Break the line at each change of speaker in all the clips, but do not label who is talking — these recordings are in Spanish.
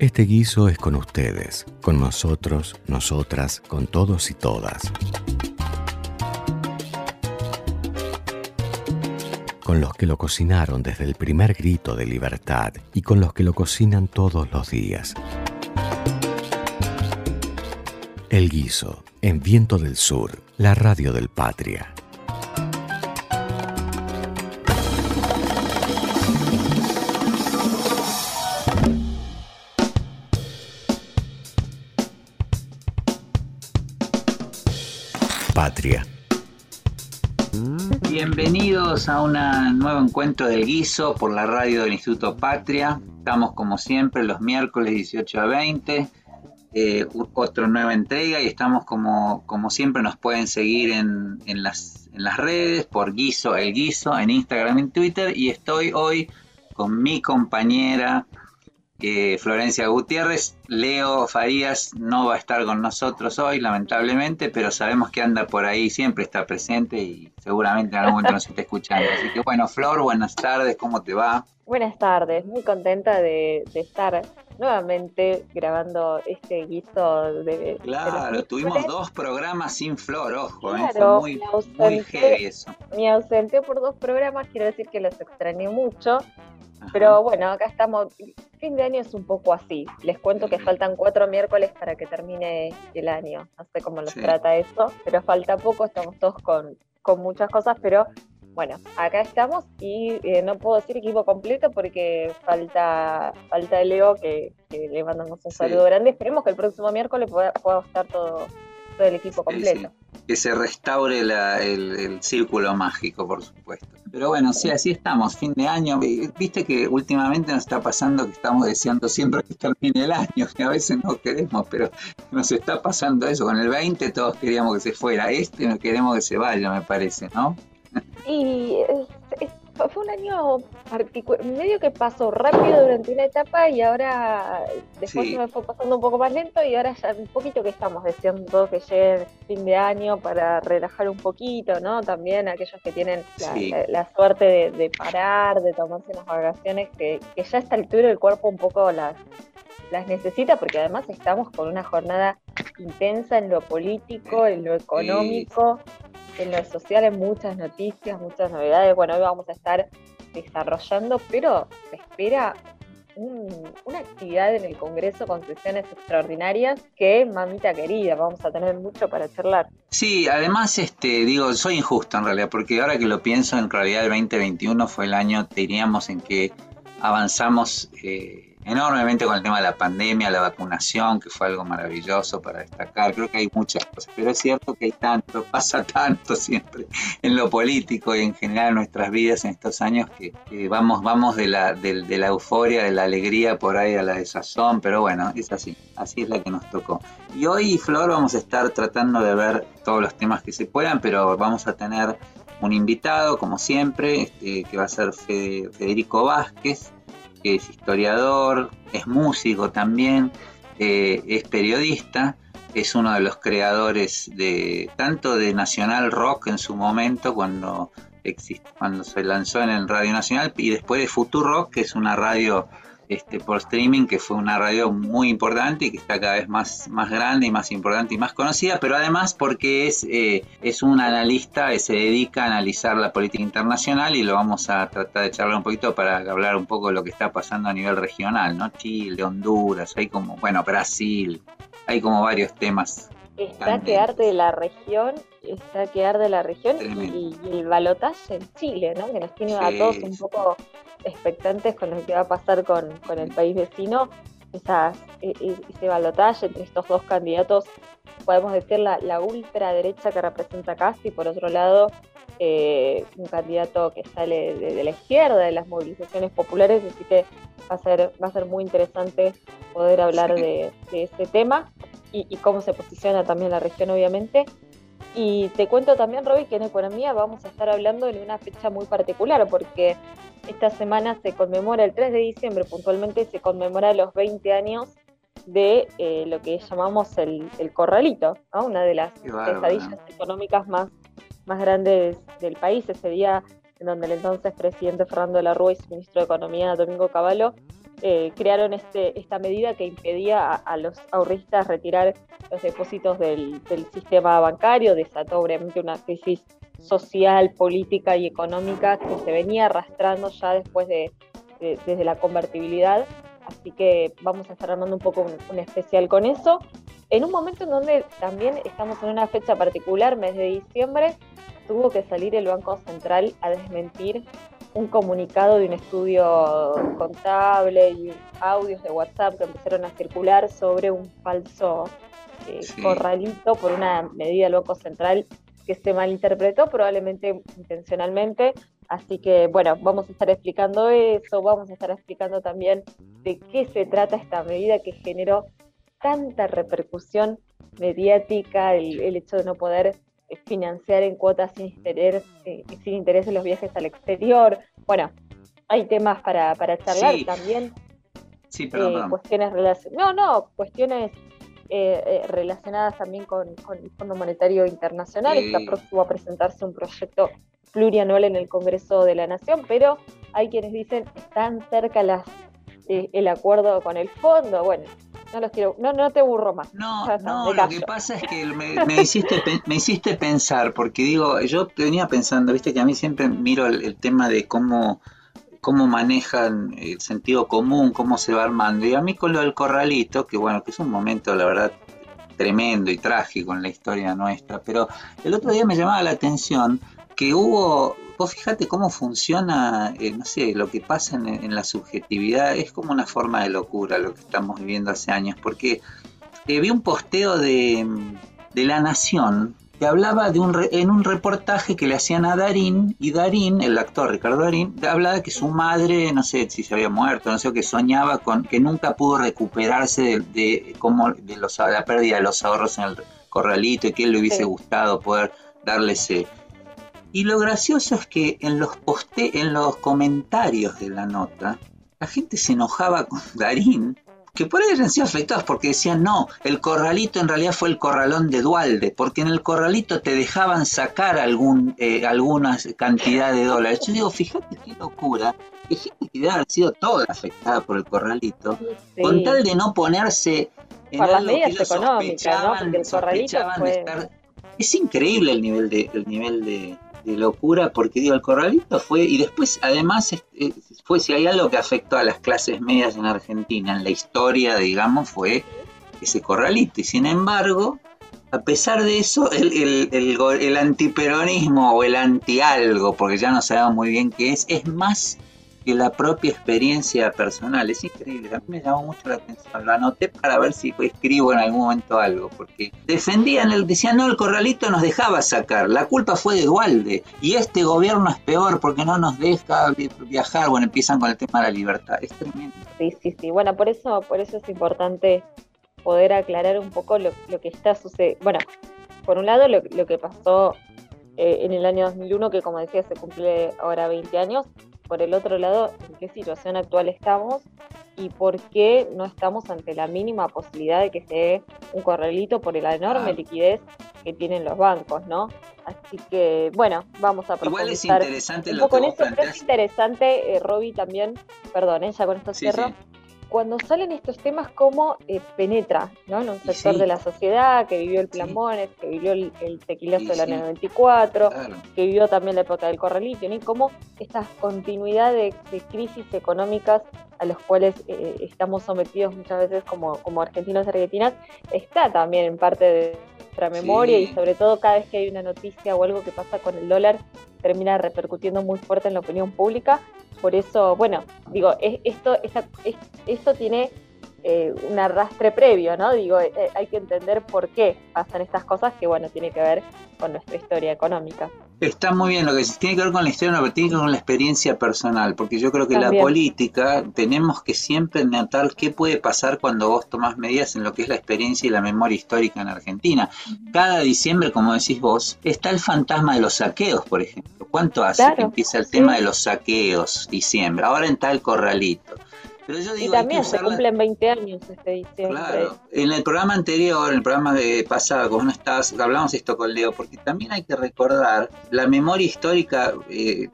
Este guiso es con ustedes, con nosotros, nosotras, con todos y todas. Con los que lo cocinaron desde el primer grito de libertad y con los que lo cocinan todos los días. El guiso, en Viento del Sur, la radio del Patria.
Bienvenidos a un nuevo encuentro del guiso por la radio del Instituto Patria. Estamos como siempre los miércoles 18 a 20, eh, otra nueva entrega y estamos como, como siempre nos pueden seguir en, en, las, en las redes por Guiso el Guiso en Instagram y en Twitter y estoy hoy con mi compañera Florencia Gutiérrez. Leo Farías no va a estar con nosotros hoy, lamentablemente, pero sabemos que anda por ahí, siempre está presente y seguramente en algún momento nos está escuchando. Así que bueno, Flor, buenas tardes, ¿cómo te va?
Buenas tardes, muy contenta de, estar nuevamente grabando este guiso de...
Claro, tuvimos dos programas sin Flor, ojo, ¿eh? fue muy, muy heavy eso.
Me ausenté por dos programas, quiero decir que los extrañé mucho. Pero bueno, acá estamos. Fin de año es un poco así. Les cuento que faltan cuatro miércoles para que termine el año. No sé cómo los trata eso, pero falta poco. Estamos todos con, con muchas cosas, pero bueno, acá estamos y eh, no puedo decir equipo completo porque falta falta Leo que, le mandamos un saludo grande. Esperemos que el próximo miércoles pueda, pueda estar todo, todo el equipo completo.
Que se restaure el, el, círculo mágico, por supuesto. Pero bueno, sí, así estamos, fin de año. Viste que últimamente nos está pasando que estamos deseando siempre que termine el año, que a veces no queremos, pero nos está pasando eso. Con el 20 todos queríamos que se fuera, este no queremos que se vaya, me parece, ¿no?
Y fue un año medio que pasó rápido durante una etapa y ahora después se me fue pasando un poco más lento y ahora ya un poquito que estamos deseando que llegue el fin de año para relajar un poquito, ¿no? También aquellos que tienen la, suerte de, parar, de tomarse unas vacaciones, que, ya a esta altura el cuerpo un poco las, las necesita porque además estamos con una jornada intensa en lo político, en lo económico en lo social hay muchas noticias, muchas novedades. Bueno, hoy vamos a estar desarrollando, pero se espera una actividad en el Congreso con sesiones extraordinarias que, mamita querida, vamos a tener mucho para charlar.
Sí, además, este, digo, soy injusto en realidad, porque ahora que lo pienso, en realidad el 2021 fue el año, diríamos, en que avanzamos eh, enormemente con el tema de la pandemia, la vacunación, que fue algo maravilloso para destacar. Creo que hay muchas cosas, pero es cierto que hay tanto, pasa tanto siempre en lo político y en general en nuestras vidas en estos años que, vamos, vamos de la, de, la euforia, de la alegría por ahí a la desazón, pero bueno, es así, así es la que nos tocó. Y hoy, Flor, vamos a estar tratando de ver todos los temas que se puedan, pero vamos a tener un invitado, como siempre, este, que va a ser Federico Vázquez, es historiador, es músico también, eh, es periodista, es uno de los creadores de tanto de Nacional Rock en su momento cuando cuando se lanzó en el Radio Nacional y después de Futuro Rock, que es una radio este, por streaming, que fue una radio muy importante y que está cada vez más, más grande y más importante y más conocida, pero además porque es, eh, es un analista, se dedica a analizar la política internacional y lo vamos a tratar de charlar un poquito para hablar un poco de lo que está pasando a nivel regional, ¿no? Chile, Honduras, hay como, bueno, Brasil, hay como varios temas
está que arde de la región, está que arde de la región y, el balotaje en Chile, ¿no? Que nos tiene a todos un poco expectantes con lo que va a pasar con, el país vecino. Esa, e, e, ese balotaje entre estos dos candidatos, podemos decir la, la ultraderecha que representa Casti, por otro lado, eh, un candidato que sale de, la izquierda, de las movilizaciones populares, así que va a ser, va a ser muy interesante poder hablar de, de ese tema y, cómo se posiciona también la región, obviamente. Y te cuento también, Roby, que en economía vamos a estar hablando de una fecha muy particular, porque esta semana se conmemora, el 3 de diciembre puntualmente, se conmemora los 20 años de eh, lo que llamamos el, corralito, una de las pesadillas económicas más, más grandes del país. Ese día en donde el entonces presidente Fernando de la Rúa y su ministro de Economía, Domingo Cavallo, eh, crearon este, esta medida que impedía a, los ahorristas retirar los depósitos del, sistema bancario, desató obviamente una crisis social, política y económica que se venía arrastrando ya después de, desde la convertibilidad. Así que vamos a estar armando un poco un, especial con eso. En un momento en donde también estamos en una fecha particular, mes de diciembre, tuvo que salir el Banco Central a desmentir un comunicado de un estudio contable y audios de WhatsApp que empezaron a circular sobre un falso eh, corralito por una medida del Banco Central que se malinterpretó probablemente intencionalmente. Así que bueno, vamos a estar explicando eso, vamos a estar explicando también de qué se trata esta medida que generó tanta repercusión mediática, el, el hecho de no poder financiar en cuotas sin interés, eh, sin interés en los viajes al exterior. Bueno, hay temas para, para charlar también.
Sí, pero
eh, cuestiones no, no, cuestiones eh, relacionadas también con, el Fondo Monetario Internacional. Está próximo a presentarse un proyecto plurianual en el Congreso de la Nación, pero hay quienes dicen están cerca las, el acuerdo con el fondo. Bueno, no los quiero, no, no te burro más.
No, no, lo que pasa es que me, hiciste, me hiciste pensar, porque digo, yo venía pensando, viste que a mí siempre miro el, tema de cómo, cómo manejan el sentido común, cómo se va armando. Y a mí con lo del corralito, que bueno, que es un momento, la verdad, tremendo y trágico en la historia nuestra, pero el otro día me llamaba la atención que hubo vos fíjate cómo funciona, eh, no sé, lo que pasa en, la subjetividad, es como una forma de locura lo que estamos viviendo hace años, porque eh, vi un posteo de, La Nación que hablaba de un en un reportaje que le hacían a Darín, y Darín, el actor Ricardo Darín, hablaba de que su madre, no sé si se había muerto, no sé, que soñaba con que nunca pudo recuperarse de, de, como de los, la pérdida de los ahorros en el corralito y que él le hubiese gustado poder darle ese y lo gracioso es que en los, poste en los comentarios de la nota, la gente se enojaba con Darín, que por ahí habían sido afectados porque decían, no, el corralito en realidad fue el corralón de Dualde, porque en el corralito te dejaban sacar algún, eh, alguna cantidad de dólares. Yo digo, fíjate qué locura, que gente que debe haber sido toda afectada por el corralito, con tal de no ponerse
en por las medidas económicas, ¿no? Porque el corralito fue...
Es increíble el nivel de, el nivel de, de locura, porque digo, el corralito fue, y después además fue, si hay algo que afectó a las clases medias en Argentina, en la historia, digamos, fue ese corralito, y sin embargo, a pesar de eso, el, el, el, el antiperonismo o el anti-algo, porque ya no sabemos muy bien qué es, es más la propia experiencia personal. Es increíble, a mí me llamó mucho la atención. Lo anoté para ver si escribo en algún momento algo, porque defendían, el, decían, no, el corralito nos dejaba sacar, la culpa fue de Dualde, y este gobierno es peor porque no nos deja viajar. Bueno, empiezan con el tema de la libertad, es tremendo.
Sí, sí, sí. Bueno, por eso, por eso es importante poder aclarar un poco lo, que está sucediendo. Bueno, por un lado, lo, lo que pasó eh, en el año 2001, que como decía se cumple ahora 20 años, por el otro lado, en qué situación actual estamos y por qué no estamos ante la mínima posibilidad de que se dé un corralito por la enorme liquidez que tienen los bancos, ¿no? Así que, bueno, vamos a
Igual es interesante
un poco lo que es interesante, eh, Roby, también, perdón, ¿eh? ya con esto cierro, cuando salen estos temas, cómo eh, penetra ¿no? en un sector de la sociedad que vivió el plan que vivió el, tequilazo del año 94, que vivió también la época del corralito, y cómo esta continuidad de, crisis económicas a los cuales eh, estamos sometidos muchas veces como, como argentinos y argentinas, está también en parte de nuestra memoria y sobre todo cada vez que hay una noticia o algo que pasa con el dólar, termina repercutiendo muy fuerte en la opinión pública por eso, bueno, digo, esto, esto tiene eh, un arrastre previo, ¿no? Digo, eh, hay que entender por qué pasan estas cosas que, bueno, tiene que ver con nuestra historia económica.
Está muy bien, lo que tiene que ver con la historia, no, pero tiene que ver con la experiencia personal, porque yo creo que la política tenemos que siempre notar qué puede pasar cuando vos tomás medidas en lo que es la experiencia y la memoria histórica en Argentina. Cada diciembre, como decís vos, está el fantasma de los saqueos, por ejemplo. ¿Cuánto hace que empieza el tema de los saqueos diciembre? Ahora en tal corralito
y también se cumplen 20 años este diciembre. Claro,
en el programa anterior, en el programa de pasado, como no hablamos esto con Leo, porque también hay que recordar la memoria histórica. Eh,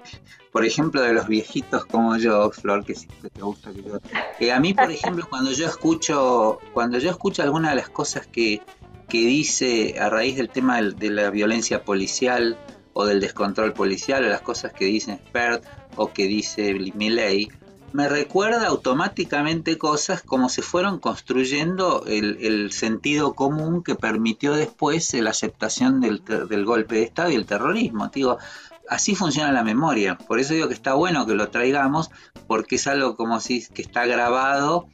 por ejemplo, de los viejitos como yo, Flor, que siempre te gusta que yo. A mí, por ejemplo, cuando yo escucho, cuando yo escucho algunas de las cosas que, que dice a raíz del tema de la violencia policial o del descontrol policial, o las cosas que dice Spert o que dice Milley, me recuerda automáticamente cosas como se fueron construyendo el, sentido común que permitió después la aceptación del, golpe de Estado y el terrorismo. Digo, así funciona la memoria. Por eso digo que está bueno que lo traigamos, porque es algo como si que está grabado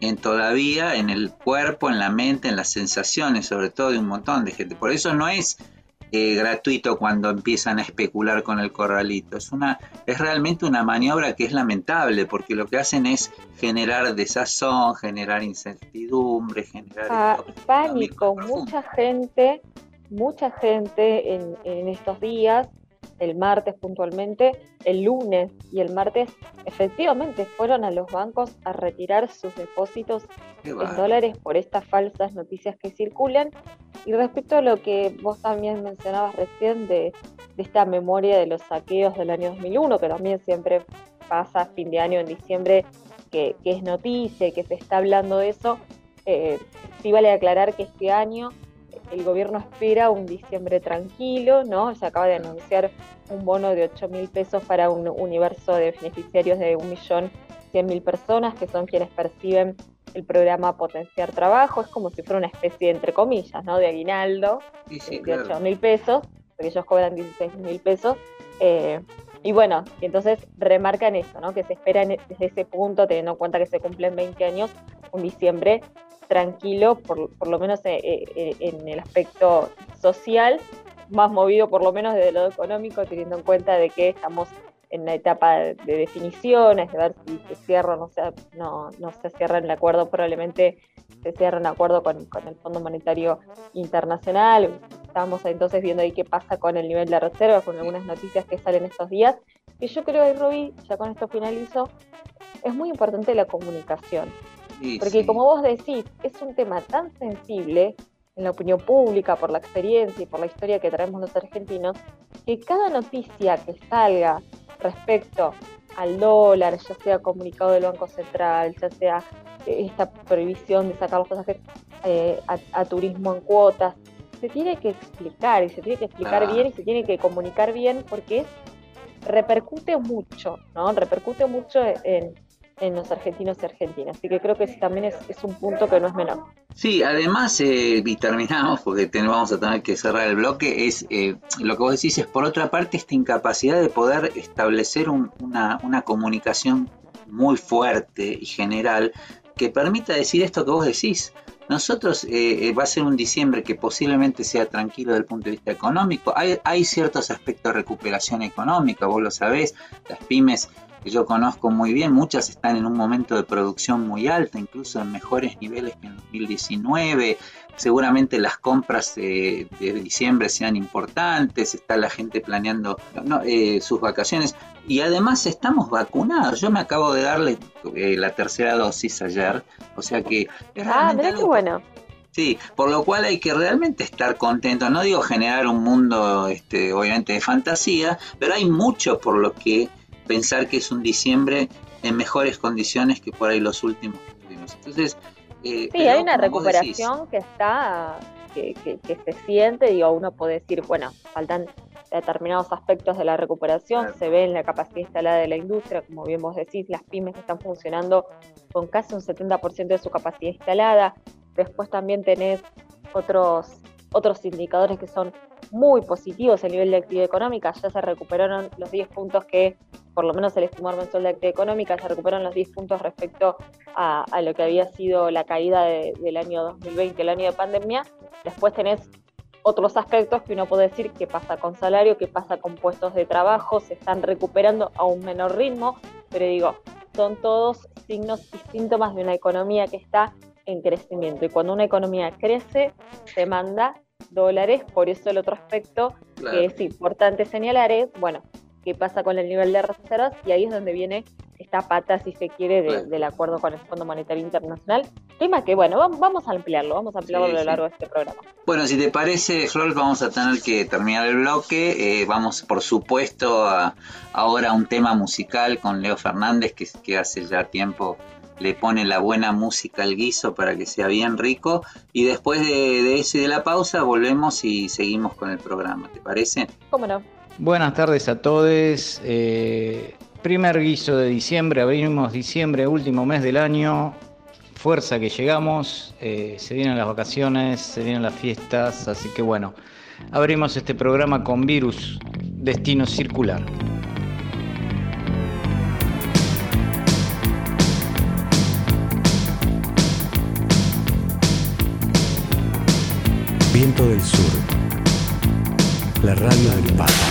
en todavía en el cuerpo, en la mente, en las sensaciones, sobre todo de un montón de gente. Por eso no es eh, gratuito cuando empiezan a especular con el corralito. Es, una, es realmente una maniobra que es lamentable porque lo que hacen es generar desazón, generar incertidumbre, generar
ah, pánico. Mucha gente, mucha gente en, en estos días el martes puntualmente, el lunes y el martes efectivamente fueron a los bancos a retirar sus depósitos en dólares por estas falsas noticias que circulan. Y respecto a lo que vos también mencionabas recién de, esta memoria de los saqueos del año 2001, que también siempre pasa fin de año en diciembre, que, es noticia y que se está hablando de eso, eh, sí vale aclarar que este año el gobierno espera un diciembre tranquilo, ¿no? Se acaba de anunciar un bono de 8 mil pesos para un universo de beneficiarios de 1.100.000 personas, que son quienes perciben el programa Potenciar Trabajo. Es como si fuera una especie, entre comillas, ¿no? De aguinaldo de 8 mil pesos, porque ellos cobran 16 mil pesos. Eh, y bueno, entonces remarcan eso, ¿no? Que se espera desde ese punto, teniendo en cuenta que se cumplen 20 años, un diciembre tranquilo, por, por lo menos eh, eh, en el aspecto social, más movido por lo menos desde lo económico, teniendo en cuenta de que estamos en la etapa de, definiciones, de ver si se cierra o no se, no, no se cierra el acuerdo, probablemente se cierra un acuerdo con, con, el Fondo Monetario Internacional. Estamos entonces viendo ahí qué pasa con el nivel de reserva, con algunas noticias que salen estos días. Y yo creo, Rubí, ya con esto finalizo, es muy importante la comunicación. Porque como vos decís, es un tema tan sensible en la opinión pública, por la experiencia y por la historia que traemos los argentinos, que cada noticia que salga respecto al dólar, ya sea comunicado del Banco Central, ya sea eh, esta prohibición de sacar los pasajes eh, a, turismo en cuotas, se tiene que explicar y se tiene que explicar bien y se tiene que comunicar bien porque repercute mucho, ¿no? Repercute mucho en, en los argentinos y argentinas. Así que creo que también es, un punto que no es menor.
Sí, además, eh, y terminamos porque vamos a tener que cerrar el bloque, es eh, lo que vos decís es, por otra parte, esta incapacidad de poder establecer una, comunicación muy fuerte y general que permita decir esto que vos decís. Nosotros eh, va a ser un diciembre que posiblemente sea tranquilo desde el punto de vista económico. Hay, hay ciertos aspectos de recuperación económica, vos lo sabés, las pymes que yo conozco muy bien, muchas están en un momento de producción muy alta, incluso en mejores niveles que en 2019. Seguramente las compras de, diciembre sean importantes, está la gente planeando eh, sus vacaciones y además estamos vacunados. Yo me acabo de darle eh, la tercera dosis ayer, o sea que...
ah, qué bueno.
Sí, por lo cual hay que realmente estar contento. No digo generar un mundo, este, obviamente, de fantasía, pero hay mucho por lo que pensar que es un diciembre en mejores condiciones que por ahí los últimos que tuvimos. Entonces,
eh, sí, hay una recuperación que está, que, se siente, digo, uno puede decir, bueno, faltan determinados aspectos de la recuperación, se ve en la capacidad instalada de la industria, como bien vos decís, las pymes están funcionando con casi un 70% de su capacidad instalada, después también tenés otros, otros indicadores que son muy positivos, el nivel de actividad económica, ya se recuperaron los 10 puntos que, por lo menos el estimador mensual de actividad económica, se recuperaron los 10 puntos respecto a, lo que había sido la caída del año 2020, el año de pandemia. Después tenés otros aspectos que uno puede decir qué pasa con salario, qué pasa con puestos de trabajo, se están recuperando a un menor ritmo, pero digo, son todos signos y síntomas de una economía que está en crecimiento. Y cuando una economía crece, se manda dólares. Por eso el otro aspecto que es importante señalar es, bueno, qué pasa con el nivel de reservas y ahí es donde viene esta pata, si se quiere, del acuerdo con el Fondo Monetario Internacional. Tema que, bueno, vamos a ampliarlo, vamos a ampliarlo a lo largo de este programa.
Bueno, si te parece, Flor, vamos a tener que terminar el bloque. Eh, vamos, por supuesto, a, ahora a un tema musical con Leo Fernández, que, que hace ya tiempo le pone la buena música al guiso para que sea bien rico. Y después de, eso y de la pausa, volvemos y seguimos con el programa. ¿Te parece?
¿Cómo no?
Buenas tardes a todos. Eh, primer guiso de diciembre, abrimos diciembre, último mes del año. Fuerza que llegamos, eh, se vienen las vacaciones, se vienen las fiestas, así que bueno, abrimos este programa con Virus, Destino Circular.
Viento del Sur, la radio del patria.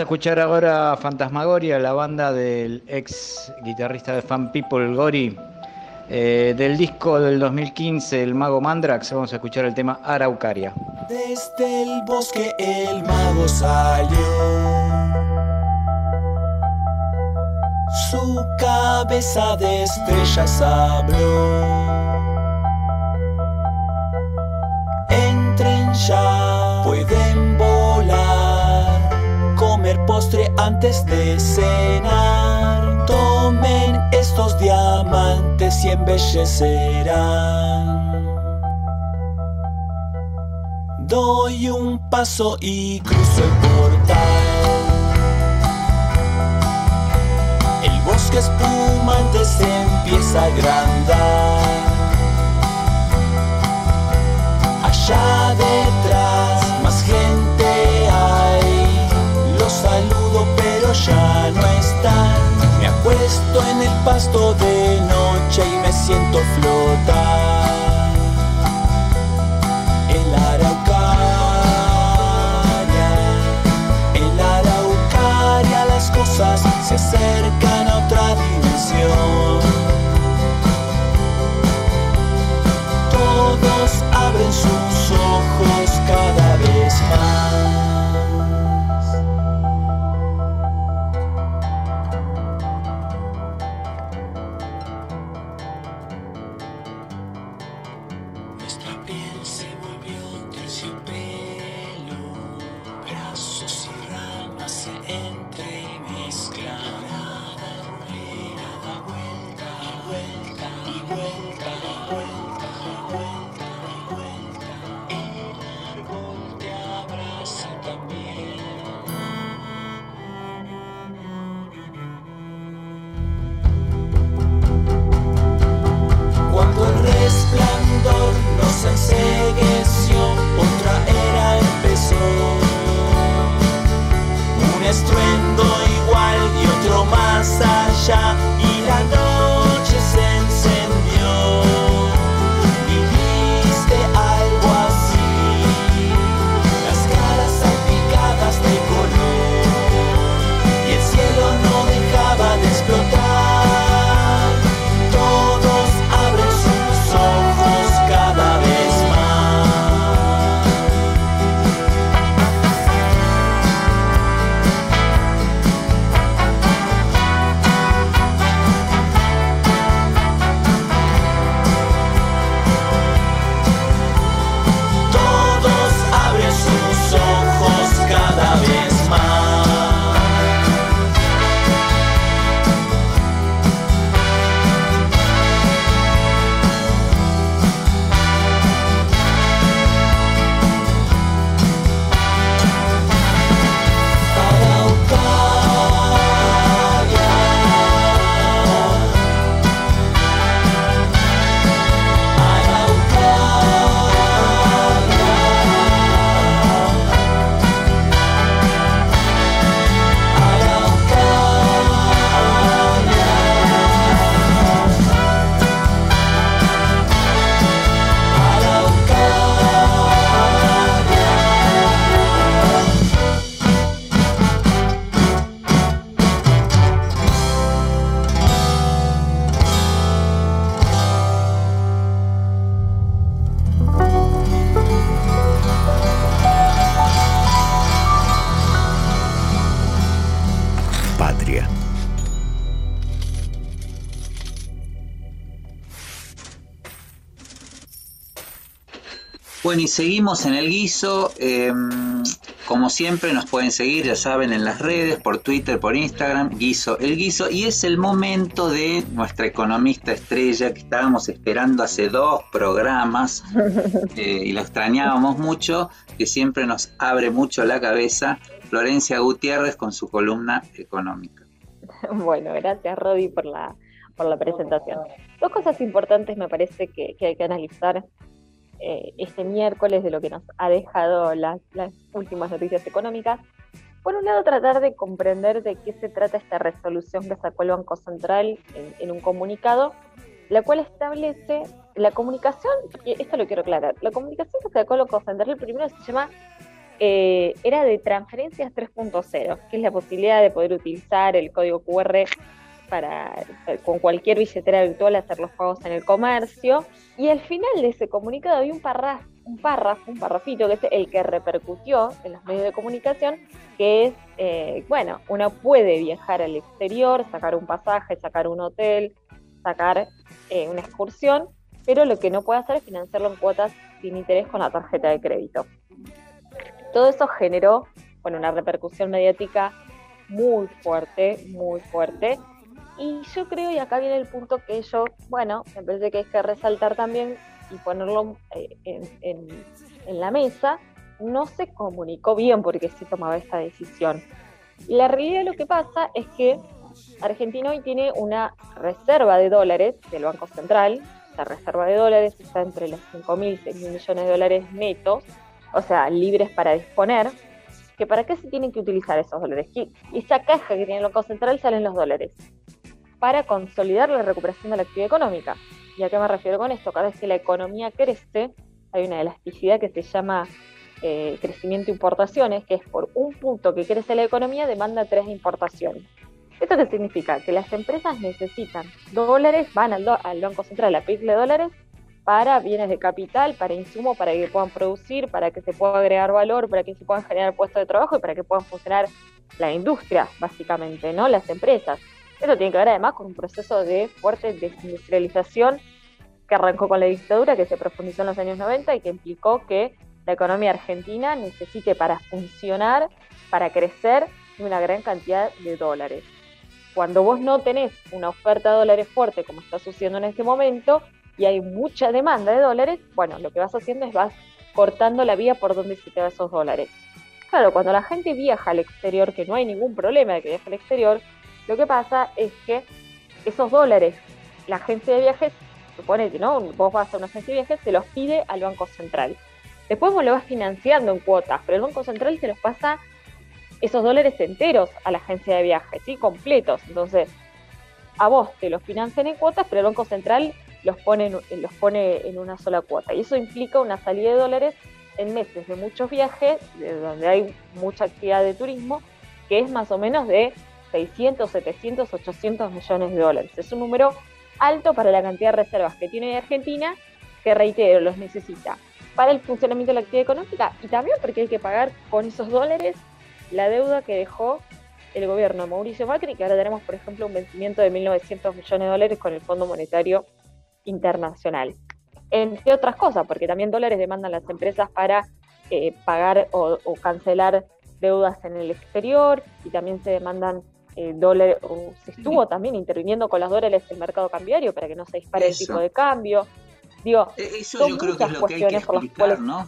A escuchar ahora Fantasmagoria, la banda del ex guitarrista de Fan People, Gori, eh, del disco del 2015, El Mago Mandrax. Vamos a escuchar el tema Araucaria.
Desde el bosque el mago salió. Su cabeza de estrellas abrió. Entren ya, pueden antes de cenar. Tomen estos diamantes y embellecerán Doy un paso y cruzo el portal. El bosque espumante se empieza a agrandar. Allá detrás ya no están. Me acuesto en el pasto de noche y me siento flotar. se acercan a otra dimensión. Todos abren sus ojos cada
Bueno, y seguimos en el guiso. Em, como siempre, nos pueden seguir, ya saben, en las redes, por Twitter, por Instagram, guiso el guiso. Y es el momento de nuestra economista estrella que estábamos esperando hace dos programas eh, y lo extrañábamos mucho, que siempre nos abre mucho la cabeza, Florencia Gutiérrez con su columna económica.
Bueno, gracias Rodi por la, por la presentación. Dos cosas importantes me parece que, que hay que analizar eh, este miércoles de lo que nos ha dejado las, últimas noticias económicas. Por un lado, tratar de comprender de qué se trata esta resolución que sacó el Banco Central en, un comunicado, la cual establece la comunicación, esto lo quiero aclarar, la comunicación que sacó el Banco Central primero se llama, eh, era de transferencias 3.0, que es la posibilidad de poder utilizar el código QR para con cualquier billetera virtual hacer los pagos en el comercio. Y al final de ese comunicado había un párrafo, un párrafo, un parrafito que es el que repercutió en los medios de comunicación, que es, eh, bueno, uno puede viajar al exterior, sacar un pasaje, sacar un hotel, sacar eh, una excursión, pero lo que no puede hacer es financiarlo en cuotas sin interés con la tarjeta de crédito. Todo eso generó, bueno, una repercusión mediática muy fuerte, muy fuerte, y yo creo, y acá viene el punto que yo, bueno, me parece que hay que resaltar también, y ponerlo eh, en, la mesa, no se comunicó bien porque se tomaba esta decisión. Y la realidad lo que pasa es que Argentina hoy tiene una reserva de dólares del Banco Central. La reserva de dólares está entre los 5.000 y 6.000 millones de dólares netos, o sea, libres para disponer. ¿Que ¿Para qué se tienen que utilizar esos dólares? Y esa caja que tiene el Banco Central salen los dólares. Para consolidar la recuperación de la actividad económica. ¿Y a qué me refiero con esto? Cada vez que la economía crece, hay una elasticidad que se llama eh, crecimiento importaciones, que es por un punto que crece la economía, demanda tres importaciones. ¿Esto qué significa? Que las empresas necesitan dólares, van al, Banco Central a pedirle dólares para bienes de capital, para insumos, para que puedan producir, para que se pueda agregar valor, para que se puedan generar puestos de trabajo y para que puedan funcionar la industria, básicamente, ¿no? Las empresas. Esto tiene que ver además con un proceso de fuerte desindustrialización que arrancó con la dictadura, que se profundizó en los años 90 y que implicó que la economía argentina necesite para funcionar, para crecer, una gran cantidad de dólares. Cuando vos no tenés una oferta de dólares fuerte, como está sucediendo en este momento, y hay mucha demanda de dólares, bueno, lo que vas haciendo es vas cortando la vía por donde se te van esos dólares. Claro, cuando la gente viaja al exterior, que no hay ningún problema de que viaje al exterior, lo que pasa es que esos dólares, la agencia de viajes, supone que no, vos vas a una agencia de viajes, se los pide al Banco Central. Después vos lo vas financiando en cuotas, pero el Banco Central se los pasa esos dólares enteros a la agencia de viajes, ¿sí? completos. Entonces, a vos te los financian en cuotas, pero el Banco Central los pone, en, los pone en una sola cuota. Y eso implica una salida de dólares en meses de muchos viajes, de donde hay mucha actividad de turismo, que es más o menos de 600, 700, 800 millones de dólares. Es un número alto para la cantidad de reservas que tiene Argentina, que reitero, los necesita para el funcionamiento de la actividad económica y también porque hay que pagar con esos dólares la deuda que dejó el gobierno de Mauricio Macri, que ahora tenemos, por ejemplo, un vencimiento de 1.900 millones de dólares con el Fondo Monetario Internacional. Entre otras cosas, porque también dólares demandan las empresas para eh, pagar o, cancelar deudas en el exterior y también se demandan eh, dólares, o se estuvo también interviniendo con los dólares el mercado cambiario para que no se dispare el tipo de cambio. Digo,
e-, Eso yo creo que es lo que hay que explicar, ¿no?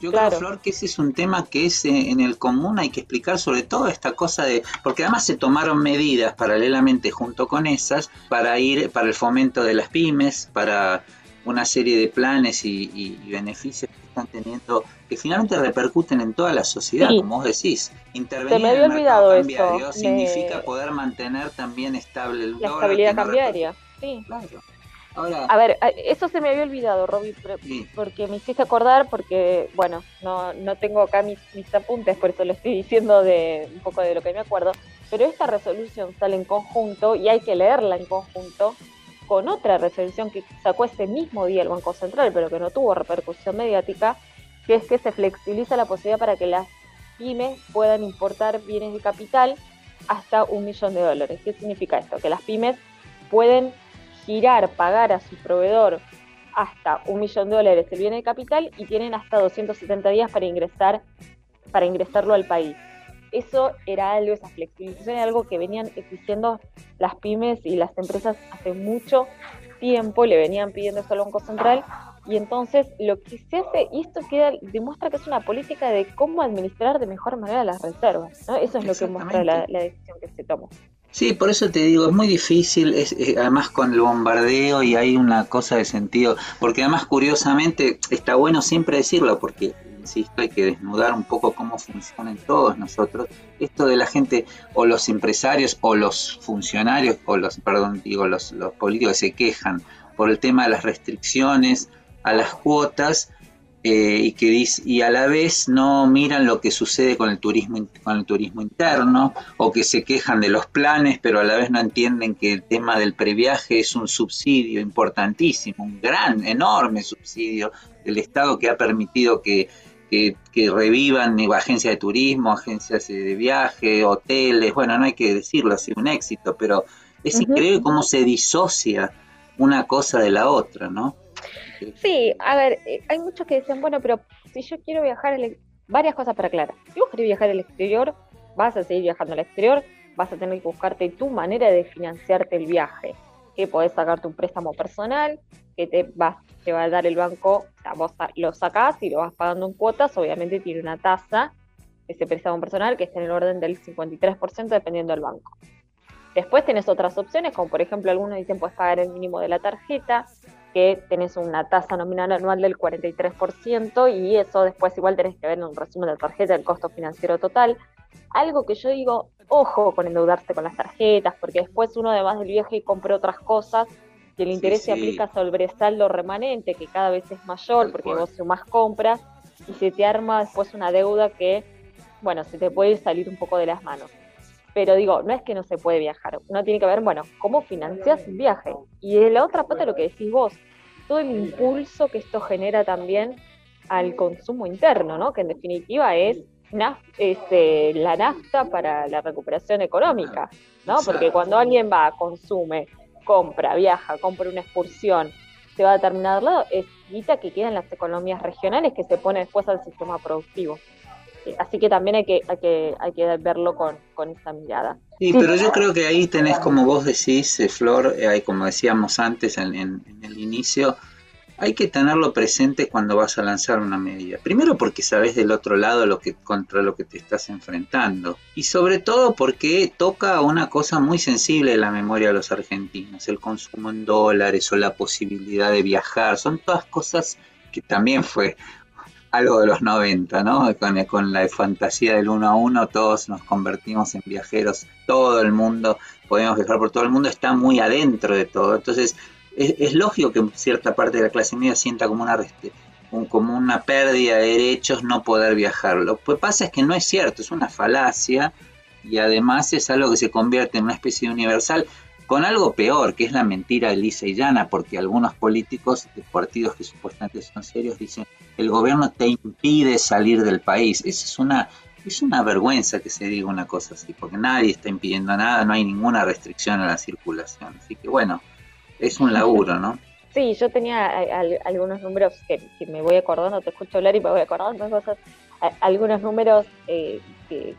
Yo creo, Flor, que ese es un tema que es eh, en el común, hay que explicar sobre todo esta cosa de, porque además se tomaron medidas paralelamente junto con esas para ir, para el fomento de las pymes, para una serie de planes y, beneficios que están teniendo, que finalmente repercuten en toda la sociedad, como vos decís.
Intervenir en el mercado cambiario
significa poder mantener también estable el
la estabilidad cambiaria. Sí. Claro a ver, eso se me había olvidado, Robbie, porque me hiciste acordar, porque, bueno, no, no tengo acá mis, mis apuntes, por eso lo estoy diciendo de un poco de lo que me acuerdo, pero esta resolución sale en conjunto y hay que leerla en conjunto con otra resolución que sacó ese mismo día el Banco Central, pero que no tuvo repercusión mediática, que es que se flexibiliza la posibilidad para que las pymes puedan importar bienes de capital hasta un millón de dólares. ¿Qué significa esto? Que las pymes pueden girar, pagar a su proveedor hasta un millón de dólares el bien de capital y tienen hasta 270 días para ingresar para ingresarlo al país. Eso era algo, esa flexibilización era algo que venían exigiendo las pymes y las empresas hace mucho tiempo, le venían pidiendo eso al Banco Central. Y entonces lo que se hace, y esto queda, demuestra que es una política de cómo administrar de mejor manera las reservas, Eso es lo que muestra la decisión que se tomó.
Sí, por eso te digo, es muy difícil, es, eh, además con el bombardeo y hay una cosa de sentido, porque además curiosamente está bueno siempre decirlo, porque, insisto, hay que desnudar un poco cómo funcionan todos nosotros. Esto de la gente, o los empresarios, o los funcionarios, o los, perdón, digo, los, los políticos se quejan por el tema de las restricciones a las cuotas, eh, y que y a la vez no miran lo que sucede con el turismo con el turismo interno o que se quejan de los planes pero a la vez no entienden que el tema del previaje es un subsidio importantísimo un gran enorme subsidio del Estado que ha permitido que, que, revivan agencias de turismo agencias de viaje hoteles bueno no hay que decirlo ha sido un éxito pero es increíble cómo se disocia una cosa de la otra no
Sí, a ver, eh, hay muchos que dicen, bueno, pero si yo quiero viajar, al, varias cosas para aclarar. Si vos querés viajar al exterior, vas a seguir viajando al exterior, vas a tener que buscarte tu manera de financiarte el viaje. Que podés sacarte un préstamo personal, que te vas te va a dar el banco, o sea, vos lo sacás y lo vas pagando en cuotas, obviamente tiene una tasa, ese préstamo personal, que está en el orden del 53% dependiendo del banco. Después tenés otras opciones, como por ejemplo algunos dicen puedes pagar el mínimo de la tarjeta, que tenés una tasa nominal anual del 43% y eso después igual tenés que ver en un resumen de la tarjeta el costo financiero total. Algo que yo digo, ojo con endeudarse con las tarjetas, porque después uno además del viaje compra otras cosas y el interés se aplica sobre el saldo remanente, que cada vez es mayor porque vos sumás compras y se te arma después una deuda que, bueno, se te puede salir un poco de las manos. Pero digo, no es que no se puede viajar, uno tiene que ver, bueno, cómo financias el viaje. Y de la otra parte lo que decís vos, todo el impulso que esto genera también al consumo interno, ¿no? Que en definitiva es este, la nafta para la recuperación económica, ¿no? Porque cuando alguien va, consume, compra, viaja, compra una excursión, se va a determinado lado, es guita que queda en las economías regionales que se pone después al sistema productivo. Así que también hay que, hay que, hay que verlo con, con esa mirada.
Sí, pero yo creo que ahí tenés, como vos decís, eh, Flor, eh, como decíamos antes en, en el inicio, hay que tenerlo presente cuando vas a lanzar una medida. Primero porque sabes del otro lado lo que, contra lo que te estás enfrentando. Y sobre todo porque toca una cosa muy sensible de la memoria de los argentinos, el consumo en dólares o la posibilidad de viajar. Son todas cosas que también fue algo de los 90, ¿no? Con, con la fantasía del uno a uno, todos nos convertimos en viajeros, todo el mundo, podemos viajar por todo el mundo, está muy adentro de todo. Entonces, es, lógico que cierta parte de la clase media sienta como una, como una pérdida de derechos no poder viajar. Lo que pasa es que no es cierto, es una falacia y además es algo que se convierte en una especie de universal con algo peor, que es la mentira lisa y llana, porque algunos políticos de partidos que supuestamente son serios dicen el gobierno te impide salir del país. Esa es una, es una vergüenza que se diga una cosa así, porque nadie está impidiendo nada, no hay ninguna restricción a la circulación. Así que bueno, es un laburo, ¿no?
Sí, yo tenía algunos números que, me voy acordando, te escucho hablar y me voy acordando cosas, algunos números eh, que,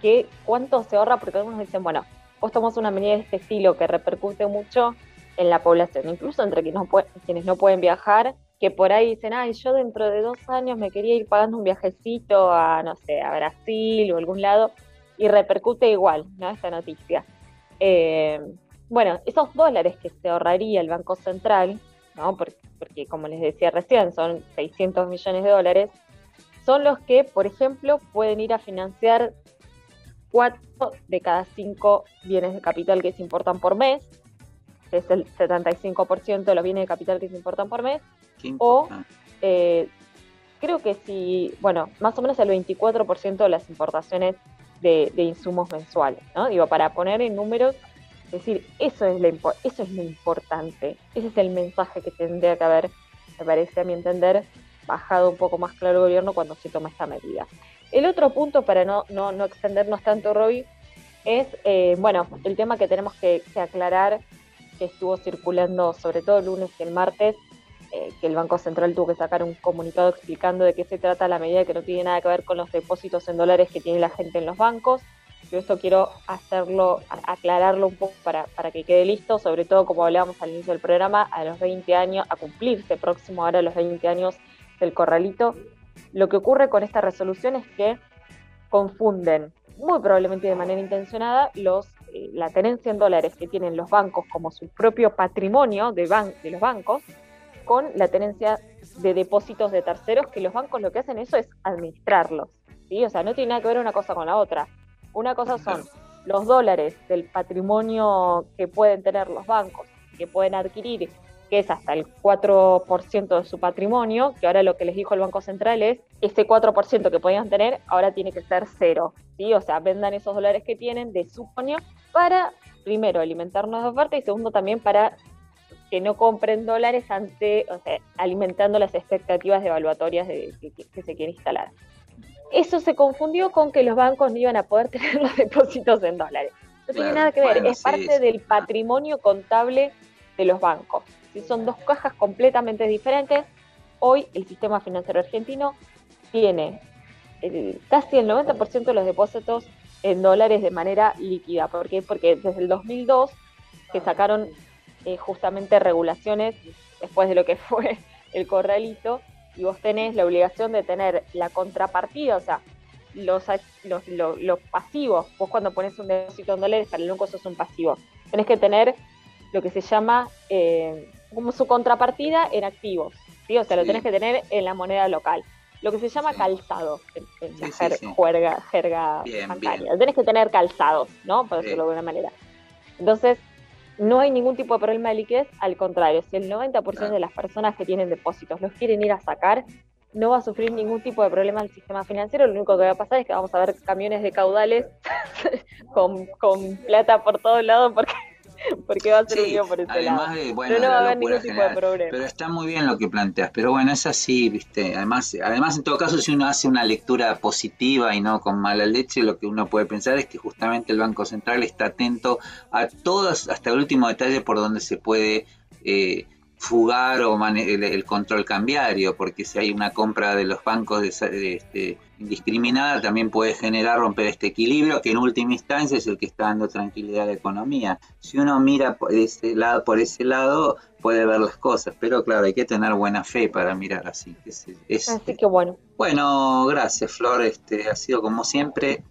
que, cuánto se ahorra, porque algunos dicen, bueno, vos tomas una medida de este estilo que repercute mucho en la población, incluso entre quienes no, quienes no pueden viajar, que por ahí dicen, ay, yo dentro de dos años me quería ir pagando un viajecito a, no sé, a Brasil o algún lado, y repercute igual, ¿no? Esta noticia. Eh, bueno, esos dólares que se ahorraría el Banco Central, ¿no? porque, como les decía recién, son 600 millones de dólares, son los que, por ejemplo, pueden ir a financiar cuatro de cada cinco bienes de capital que se importan por mes, que es el 75% de los bienes de capital que se importan por mes, o eh, creo que si, bueno, más o menos el 24% de las importaciones de, de insumos mensuales, ¿no? Digo, para poner en números es decir, eso es, lo, eso es lo importante, ese es el mensaje que tendría que haber, me parece a mi entender, bajado un poco más claro el gobierno cuando se toma esta medida. El otro punto, para no, no, no extendernos tanto, Roy, es, eh, bueno, el tema que tenemos que, aclarar, que estuvo circulando sobre todo el lunes y el martes, eh, que el Banco Central tuvo que sacar un comunicado explicando de qué se trata la medida que no tiene nada que ver con los depósitos en dólares que tiene la gente en los bancos, yo esto quiero hacerlo, aclararlo un poco para, que quede listo, sobre todo como hablábamos al inicio del programa, a los 20 años, a cumplirse próximo ahora a los 20 años del corralito. Lo que ocurre con esta resolución es que confunden, muy probablemente de manera intencionada, los, eh, la tenencia en dólares que tienen los bancos como su propio patrimonio de, de los bancos con la tenencia de depósitos de terceros, que los bancos lo que hacen eso es administrarlos. ¿sí? O sea, no tiene nada que ver una cosa con la otra. Una cosa son los dólares del patrimonio que pueden tener los bancos, que pueden adquirir, que es hasta el 4% de su patrimonio, que ahora lo que les dijo el Banco Central es, ese 4% que podían tener ahora tiene que ser cero, ¿sí? O sea, vendan esos dólares que tienen de su patrimonio para, primero, alimentarnos de oferta y segundo, también para que no compren dólares ante, o sea, alimentando las expectativas evaluatorias de, que se quiere instalar eso se confundió con que los bancos no iban a poder tener los depósitos en dólares. No tiene nada que ver, es parte del patrimonio contable de los bancos. Son dos cajas completamente diferentes. Hoy el sistema financiero argentino tiene casi el 90% de los depósitos en dólares de manera líquida. ¿Por qué? Porque desde el 2002 que sacaron eh, justamente regulaciones después de lo que fue el corralito, y vos tenés la obligación de tener la contrapartida, o sea, los, los, pasivos. Vos cuando pones un depósito en dólares, para el banco sos un pasivo. Tenés que tener lo que se llama eh, como su contrapartida en activos. ¿sí? O sea, lo tenés que tener en la moneda local. Lo que se llama calzado, en, la jerga, jerga bancaria. Tenés que tener calzados, ¿no? Por decirlo de alguna manera. Entonces, no hay ningún tipo de problema de liquidez, al contrario, si el 90% de las personas que tienen depósitos los quieren ir a sacar, no va a sufrir ningún tipo de problema el sistema financiero, lo único que va a pasar es que vamos a ver camiones de caudales con, con plata por todos lados porque porque va a ser un por ese lado.
pero no va a haber ningún tipo de problema. Pero está muy bien lo que planteas. Pero bueno, es así, ¿viste? Además, además, en todo caso, si uno hace una lectura positiva y no con mala leche, lo que uno puede pensar es que justamente el Banco Central está atento a todas, hasta el último detalle por donde se puede. Eh, fugar o el, control cambiario, porque si hay una compra de los bancos de, este, indiscriminada, también puede generar romper este equilibrio, que en última instancia es el que está dando tranquilidad a la economía. Si uno mira por ese lado, por ese lado puede ver las cosas, pero claro, hay que tener buena fe para mirar así.
así que bueno.
Bueno, gracias Flor, este ha sido como siempre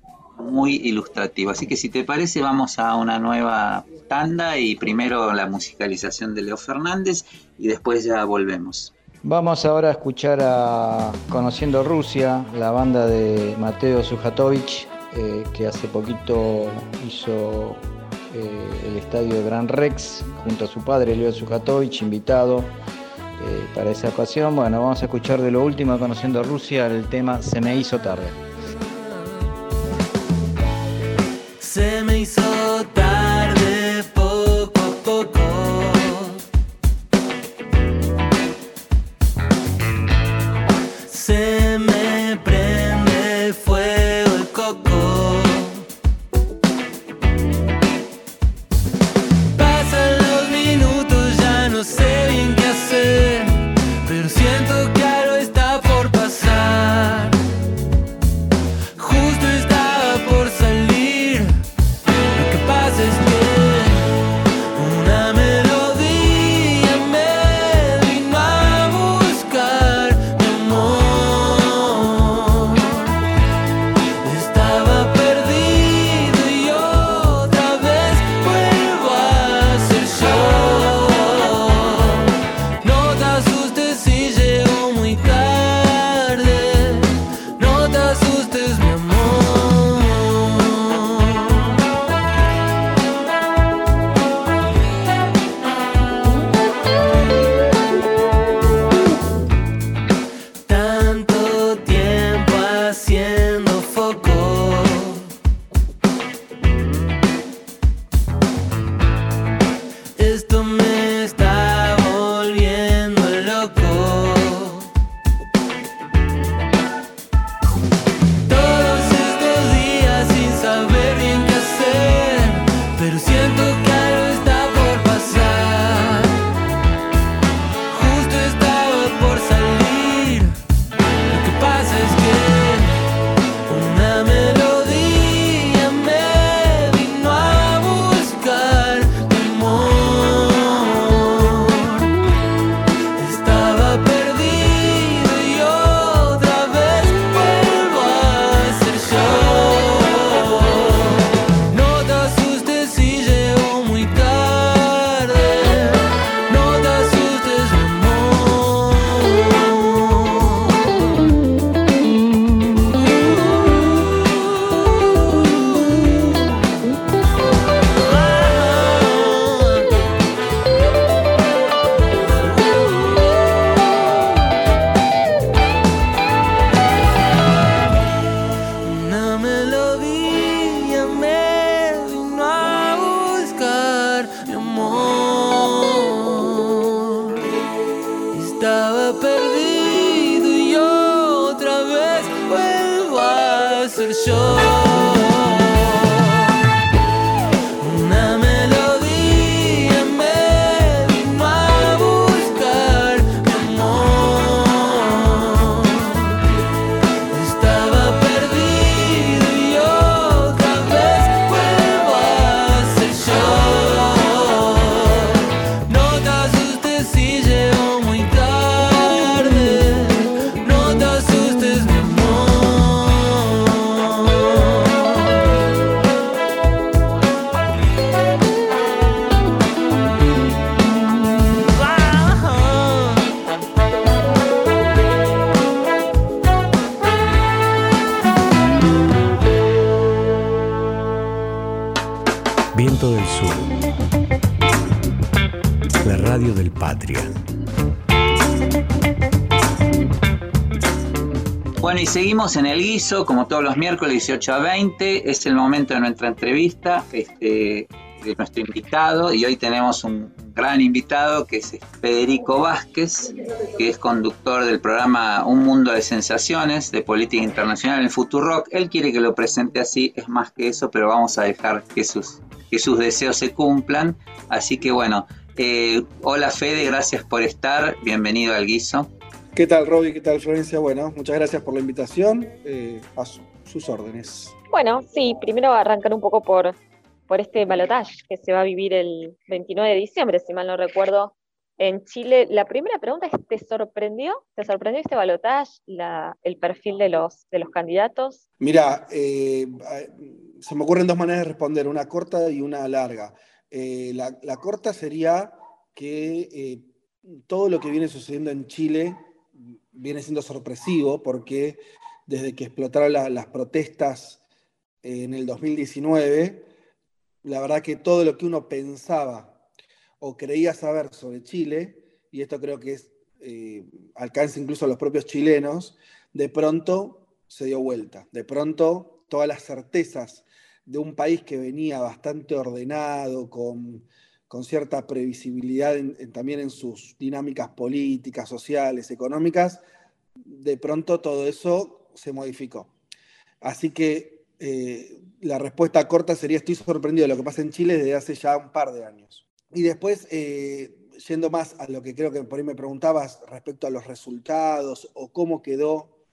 muy ilustrativo. Así que si te parece, vamos a una nueva tanda y primero la musicalización de Leo Fernández y después ya volvemos.
Vamos ahora a escuchar a Conociendo Rusia, la banda de Mateo Sujatovich, eh, que hace poquito hizo eh, el estadio de Gran Rex junto a su padre Leo Sujatovich, invitado eh, para esa ocasión. Bueno, vamos a escuchar de lo último Conociendo Rusia el tema Se me hizo tarde.
Se
La radio del Patria.
Bueno, y seguimos en el guiso, como todos los miércoles 18 a 20. Es el momento de nuestra entrevista este, de nuestro invitado. Y hoy tenemos un gran invitado que es Federico Vázquez, que es conductor del programa Un Mundo de Sensaciones de Política Internacional en Futurock. Él quiere que lo presente así, es más que eso, pero vamos a dejar que sus, que sus deseos se cumplan. Así que bueno, eh, hola Fede, gracias por estar. Bienvenido al guiso.
¿Qué tal, Robbie? ¿Qué tal, Florencia? Bueno, muchas gracias por la invitación. Eh, a sus órdenes.
Bueno, sí, primero arrancar un poco por, por este balotaje que se va a vivir el 29 de diciembre, si mal no recuerdo, en Chile. La primera pregunta es, ¿te sorprendió? ¿Te sorprendió este balotaje, el perfil de los, de los candidatos?
Mira, eh, se me ocurren dos maneras de responder, una corta y una larga. Eh, la, corta sería que todo lo que viene sucediendo en Chile viene siendo sorpresivo porque desde que explotaron las protestas en el 2019, la verdad que todo lo que uno pensaba o creía saber sobre Chile, y esto creo que es, eh, alcanza incluso a los propios chilenos, de pronto se dio vuelta. De pronto todas las certezas de un país que venía bastante ordenado, con con cierta previsibilidad también en sus dinámicas políticas, sociales, económicas, de pronto todo eso se modificó. Así que eh, la respuesta corta sería estoy sorprendido de lo que pasa en Chile desde hace ya un par de años. Y después, eh, yendo más a lo que creo que por ahí me preguntabas respecto a los resultados o cómo quedó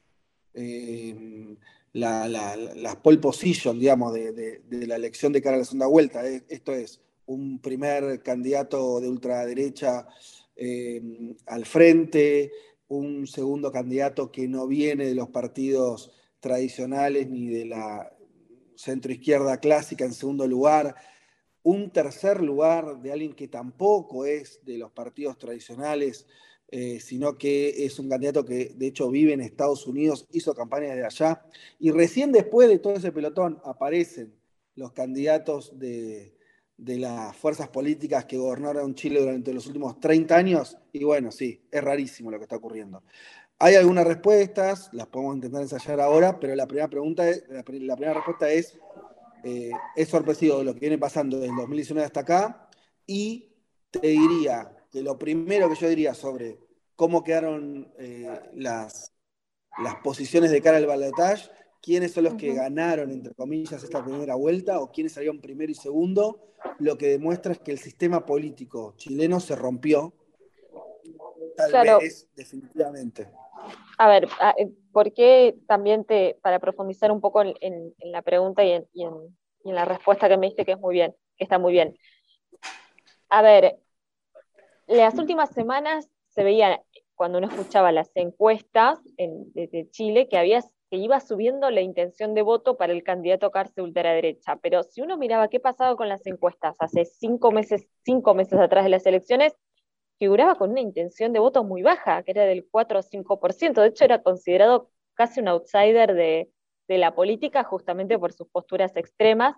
eh, la, pole position, digamos, de, de, la elección de cara a la segunda vuelta. esto es, un primer candidato de ultraderecha eh, al frente, un segundo candidato que no viene de los partidos tradicionales ni de la centroizquierda clásica en segundo lugar, un tercer lugar de alguien que tampoco es de los partidos tradicionales, eh, sino que es un candidato que de hecho vive en Estados Unidos, hizo campaña de allá, y recién después de todo ese pelotón aparecen los candidatos de, de las fuerzas políticas que gobernaron Chile durante los últimos 30 años, y bueno, sí, es rarísimo lo que está ocurriendo. Hay algunas respuestas, las podemos intentar ensayar ahora, pero la primera, pregunta es, la, primera respuesta es, eh, es sorpresivo lo que viene pasando desde el 2019 hasta acá, y te diría que lo primero que yo diría sobre cómo quedaron eh, las, las posiciones de cara al balotaje, quiénes son los que ganaron, entre comillas, esta primera vuelta, o quiénes salieron primero y segundo, lo que demuestra es que el sistema político chileno se rompió. Tal vez, definitivamente.
A ver, eh, ¿por qué también te, para profundizar un poco en, la pregunta y en, la respuesta que me diste, que es muy bien, que está muy bien? A ver, las últimas semanas se veía, cuando uno escuchaba las encuestas en, de Chile, que había que iba subiendo la intención de voto para el candidato Carce ultraderecha. Pero si uno miraba qué pasaba con las encuestas hace cinco meses, cinco meses atrás de las elecciones, figuraba con una intención de voto muy baja, que era del 4 o 5%. De hecho, era considerado casi un outsider de, la política justamente por sus posturas extremas.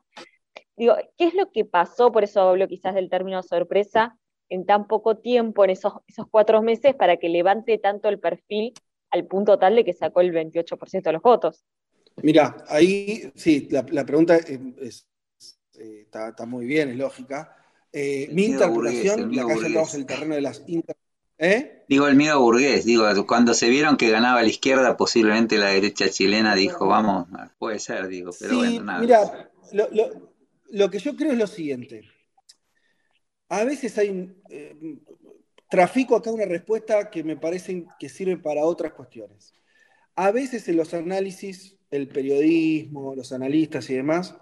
Digo, ¿qué es lo que pasó? Por eso hablo quizás del término sorpresa en tan poco tiempo, en esos, esos cuatro meses, para que levante tanto el perfil al punto tal de que sacó el 28% de los votos.
Mira, ahí sí, la, pregunta eh, está, muy bien, es lógica. Eh, mi interpretación, la acá ya entramos el terreno de las inter...
¿Eh? Digo el miedo burgués, digo, cuando se vieron que ganaba la izquierda, posiblemente la derecha chilena dijo, vamos, puede ser, digo, pero bueno, nada.
Mira, lo, que yo creo es lo siguiente. A veces hay, trafico acá una respuesta que me parece que sirve para otras cuestiones. A veces en los análisis, el periodismo, los analistas y demás,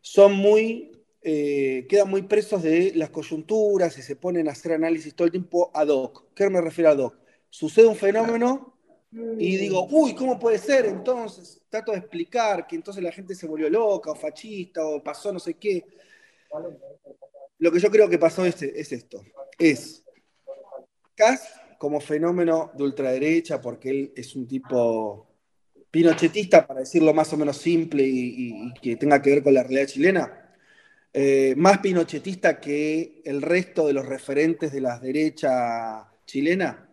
son muy, eh, quedan muy presos de las coyunturas y se ponen a hacer análisis todo el tiempo ad hoc. ¿Qué me refiero a ad hoc? Sucede un fenómeno y digo, uy, ¿cómo puede ser? Entonces, trato de explicar que entonces la gente se volvió loca o fascista o pasó no sé qué. Lo que yo creo que pasó es, es esto. Es como fenómeno de ultraderecha, porque él es un tipo pinochetista, para decirlo más o menos simple y, que tenga que ver con la realidad chilena, eh, más pinochetista que el resto de los referentes de la derecha chilena?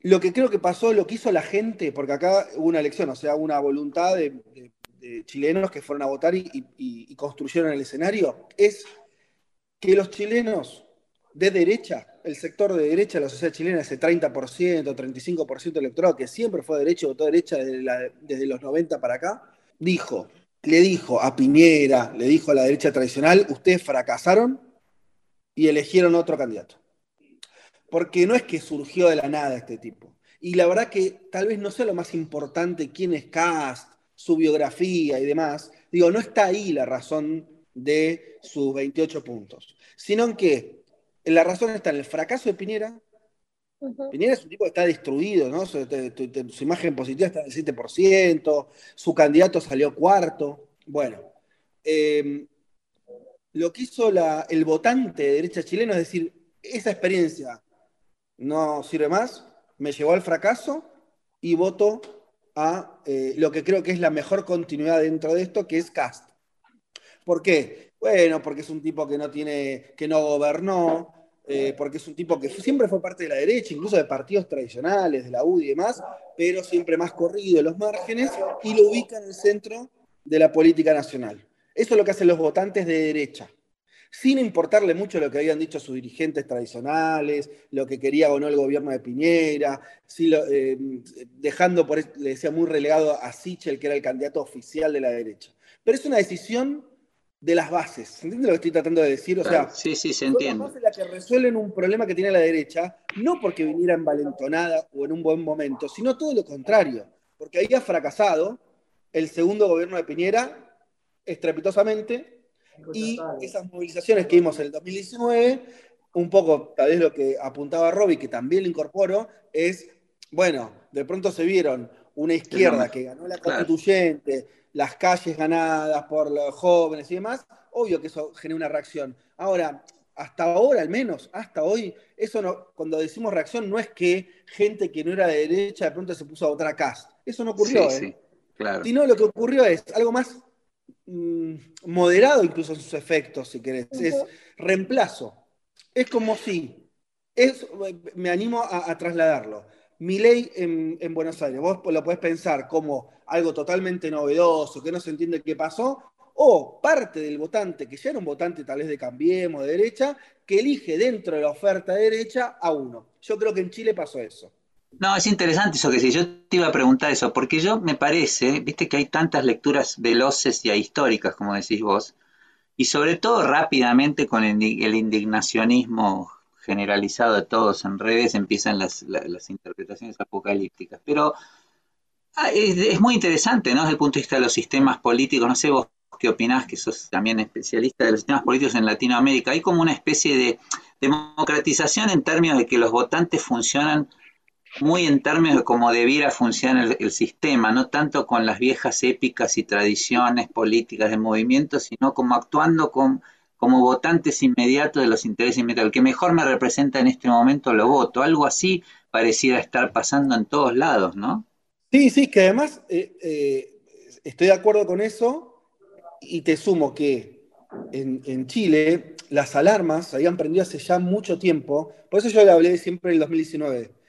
Lo que creo que pasó, lo que hizo la gente, porque acá hubo una elección, o sea, una voluntad de, chilenos que fueron a votar y construyeron el escenario, es que los chilenos de derecha, el sector de derecha de la sociedad chilena, ese 30%, 35% electorado, que siempre fue derecha, votó derecha desde, desde los 90 para acá, dijo, le dijo a Piñera, le dijo a la derecha tradicional, ustedes fracasaron y eligieron otro candidato. Porque no es que surgió de la nada este tipo. Y la verdad que tal vez no sea lo más importante quién es Cast, su biografía y demás. Digo, no está ahí la razón de sus 28 puntos, sino en que la razón está en el fracaso de Piñera. Piñera es un tipo que está destruido, ¿no? Su, imagen positiva está en el 7%, su candidato salió cuarto. Bueno, em, lo que hizo el votante de derecha chileno es decir, esa experiencia no sirve más, me llevó al fracaso y voto a eh, lo que creo que es la mejor continuidad dentro de esto, que es Cast. ¿Por qué? Bueno, porque es un tipo que no tiene, que no gobernó, eh, porque es un tipo que siempre fue parte de la derecha, incluso de partidos tradicionales, de la UDI y demás, pero siempre más corrido en los márgenes y lo ubica en el centro de la política nacional. Eso es lo que hacen los votantes de derecha, sin importarle mucho lo que habían dicho sus dirigentes tradicionales, lo que quería o no el gobierno de Piñera, eh, dejando, por, le decía, muy relegado a Sichel, que era el candidato oficial de la derecha. Pero es una decisión de las bases. ¿Se entiende lo que estoy tratando de decir? O sea,
sí, sí, se entiende.
Las que resuelven un problema que tiene la derecha, no porque viniera envalentonada o en un buen momento, sino todo lo contrario, porque ahí ha fracasado el segundo gobierno de Piñera estrepitosamente y esas movilizaciones que vimos en el 2019, un poco tal vez lo que apuntaba Robbie, que también lo incorporo, es, bueno, de pronto se vieron una izquierda que ganó la constituyente, las calles ganadas por los jóvenes y demás, obvio que eso genera una reacción. Ahora, hasta ahora al menos, hasta hoy, eso no, cuando decimos reacción no es que gente que no era de derecha de pronto se puso a votar a Cast. Eso no ocurrió, sí, ¿eh? claro. Sino lo que ocurrió es algo más mm, moderado incluso en sus efectos, si querés. Es reemplazo. Es como si, es, me animo a trasladarlo mi ley en, Buenos Aires, vos lo podés pensar como algo totalmente novedoso, que no se entiende qué pasó, o parte del votante, que ya era un votante tal vez de Cambiemos, de derecha, que elige dentro de la oferta de derecha a uno. Yo creo que en Chile pasó eso.
No, es interesante eso que sí. Yo te iba a preguntar eso, porque yo me parece, viste que hay tantas lecturas veloces y históricas, como decís vos, y sobre todo rápidamente con el indignacionismo generalizado de todos en redes empiezan las, interpretaciones apocalípticas. Pero ah, es, muy interesante, ¿no? Desde el punto de vista de los sistemas políticos, no sé vos qué opinás, que sos también especialista de los sistemas políticos en Latinoamérica. Hay como una especie de democratización en términos de que los votantes funcionan muy en términos de cómo debiera funcionar el, sistema, no tanto con las viejas épicas y tradiciones políticas de movimiento, sino como actuando como votantes inmediatos de los intereses inmediatos. El que mejor me representa en este momento lo voto. Algo así pareciera estar pasando en todos lados, ¿no?
Sí, sí, que además eh, eh, estoy de acuerdo con eso y te sumo que en, Chile las alarmas habían prendido hace ya mucho tiempo, por eso yo le hablé siempre del 2019.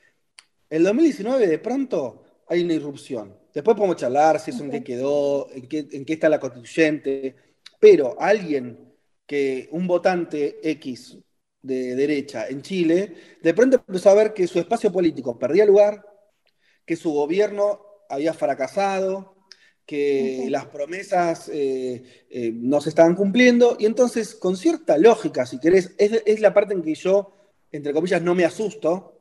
El 2019 de pronto hay una irrupción. Después podemos charlar si eso en qué quedó, en qué, en qué está la constituyente, pero alguien que un votante X de derecha en Chile, de pronto empezó a ver que su espacio político perdía lugar, que su gobierno había fracasado, que las promesas eh, eh, no se estaban cumpliendo, y entonces, con cierta lógica, si querés, es, la parte en que yo, entre comillas, no me asusto,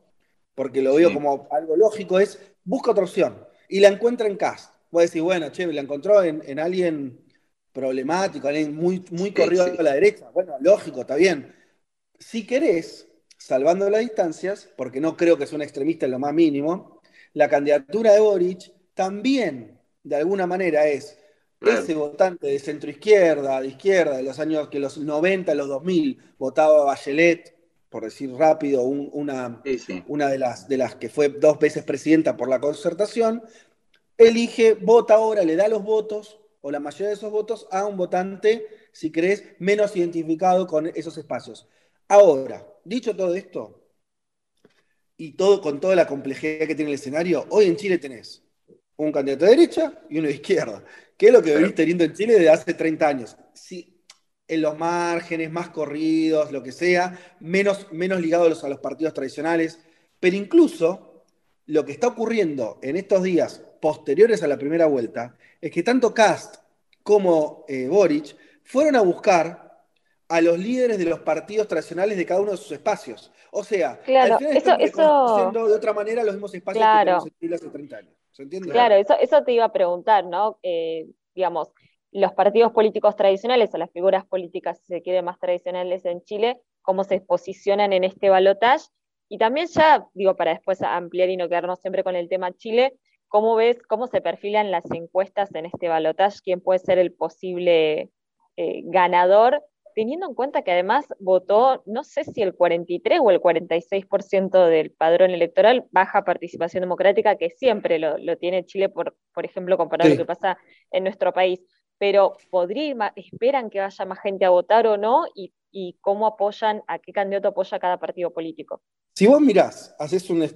porque lo veo como algo lógico, es busca otra opción, y la encuentra en Cast. A decir, bueno, che, la encontró en, en alguien problemático, alguien muy, muy corrido a la derecha. Bueno, lógico, está bien. Si querés, salvando las distancias, porque no creo que sea un extremista en lo más mínimo, la candidatura de Boric también, de alguna manera, es ese votante de centro izquierda, de izquierda, de los años que los 90, los 2000, votaba Bachelet, por decir rápido, una, una de, las, de las que fue dos veces presidenta por la concertación, elige, vota ahora, le da los votos o la mayoría de esos votos a un votante, si querés, menos identificado con esos espacios. Ahora, dicho todo esto, y todo con toda la complejidad que tiene el escenario, hoy en Chile tenés un candidato de derecha y uno de izquierda, que es lo que venís teniendo en Chile desde hace 30 años. Si, en los márgenes, más corridos, lo que sea, menos, menos ligados a los partidos tradicionales, pero incluso lo que está ocurriendo en estos días posteriores a la primera vuelta es que tanto Cast como eh, Boric fueron a buscar a los líderes de los partidos tradicionales de cada uno de sus espacios. O sea,
claro, eso, eso...
de otra manera los mismos espacios que tenemos en hace 30 años. ¿Se entiende?
Claro, eso, eso te iba a preguntar, ¿no? Eh, digamos, los partidos políticos tradicionales o las figuras políticas, si se quiere, más tradicionales en Chile, cómo se posicionan en este balotaje. Y también ya, digo, para después ampliar y no quedarnos siempre con el tema Chile, ¿cómo ves cómo se perfilan las encuestas en este balotaje? ¿Quién puede ser el posible eh, ganador? teniendo en cuenta que además votó, no sé si el 43 o el 46% del padrón electoral, baja participación democrática, que siempre lo, tiene Chile, por, por ejemplo, comparado a lo que pasa en nuestro país. Pero ¿podría, esperan que vaya más gente a votar o no? Y, cómo apoyan, a qué candidato apoya cada partido político?
Si vos mirás, haces una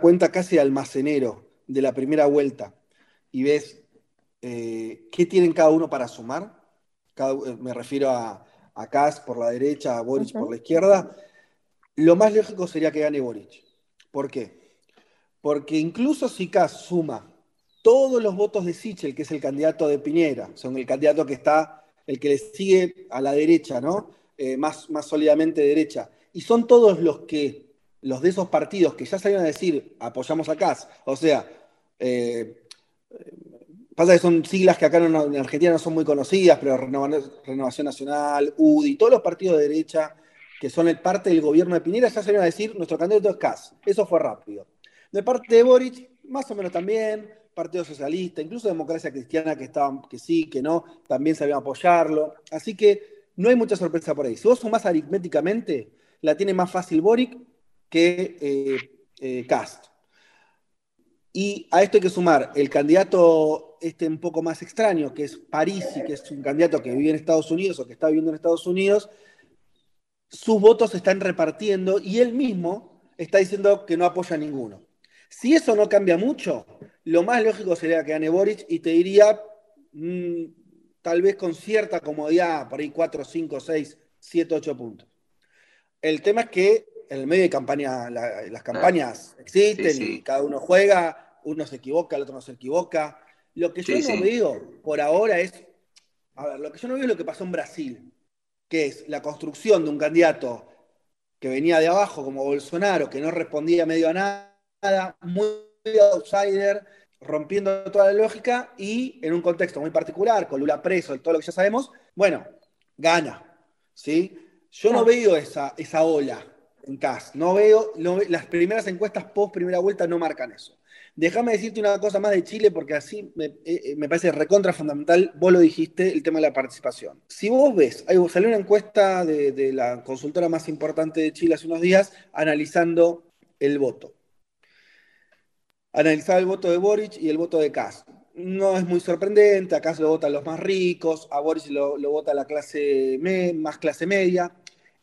cuenta casi de almacenero de la primera vuelta y ves eh, qué tienen cada uno para sumar, eh, me refiero a, a por la derecha, a Boric por la izquierda, lo más lógico sería que gane Boric. ¿Por qué? Porque incluso si Kass suma todos los votos de Sichel, que es el candidato de Piñera, son el candidato que está, el que le sigue a la derecha, ¿no? Eh, más, más sólidamente derecha, y son todos los que, los de esos partidos que ya salieron a decir apoyamos a Kass, o sea, eh, Pasa que son siglas que acá en Argentina no son muy conocidas, pero Renovación Nacional, UDI, todos los partidos de derecha que son parte del gobierno de Pinera ya salieron a decir nuestro candidato es Cas. Eso fue rápido. De parte de Boric, más o menos también, Partido Socialista, incluso Democracia Cristiana que estaban, que sí, que no, también sabían apoyarlo. Así que no hay mucha sorpresa por ahí. Si vos sumás aritméticamente, la tiene más fácil Boric que eh, eh, Cast. Y a esto hay que sumar el candidato este un poco más extraño, que es Parisi, que es un candidato que vive en Estados Unidos o que está viviendo en Estados Unidos, sus votos se están repartiendo y él mismo está diciendo que no apoya a ninguno. Si eso no cambia mucho, lo más lógico sería que gane Boric y te diría, mm, tal vez con cierta comodidad, por ahí 4, 5, 6, 7, 8 puntos. El tema es que en el medio de campaña, las campañas existen y cada uno juega uno se equivoca, el otro no se equivoca. Lo que yo no veo por ahora es, a ver, lo que yo no veo es lo que pasó en Brasil, que es la construcción de un candidato que venía de abajo como Bolsonaro, que no respondía medio a nada, muy outsider, rompiendo toda la lógica y en un contexto muy particular, con Lula preso y todo lo que ya sabemos, bueno, gana. ¿sí? Yo no veo esa, esa ola en CAS, no veo, las primeras encuestas post primera vuelta no marcan eso. Déjame decirte una cosa más de Chile, porque así me, eh, eh, parece recontra fundamental, vos lo dijiste, el tema de la participación. Si vos ves, hay, salió una encuesta de, la consultora más importante de Chile hace unos días analizando el voto. Analizaba el voto de Boric y el voto de Kass. No es muy sorprendente, a Kass lo votan los más ricos, a Boric lo, vota la clase más clase media.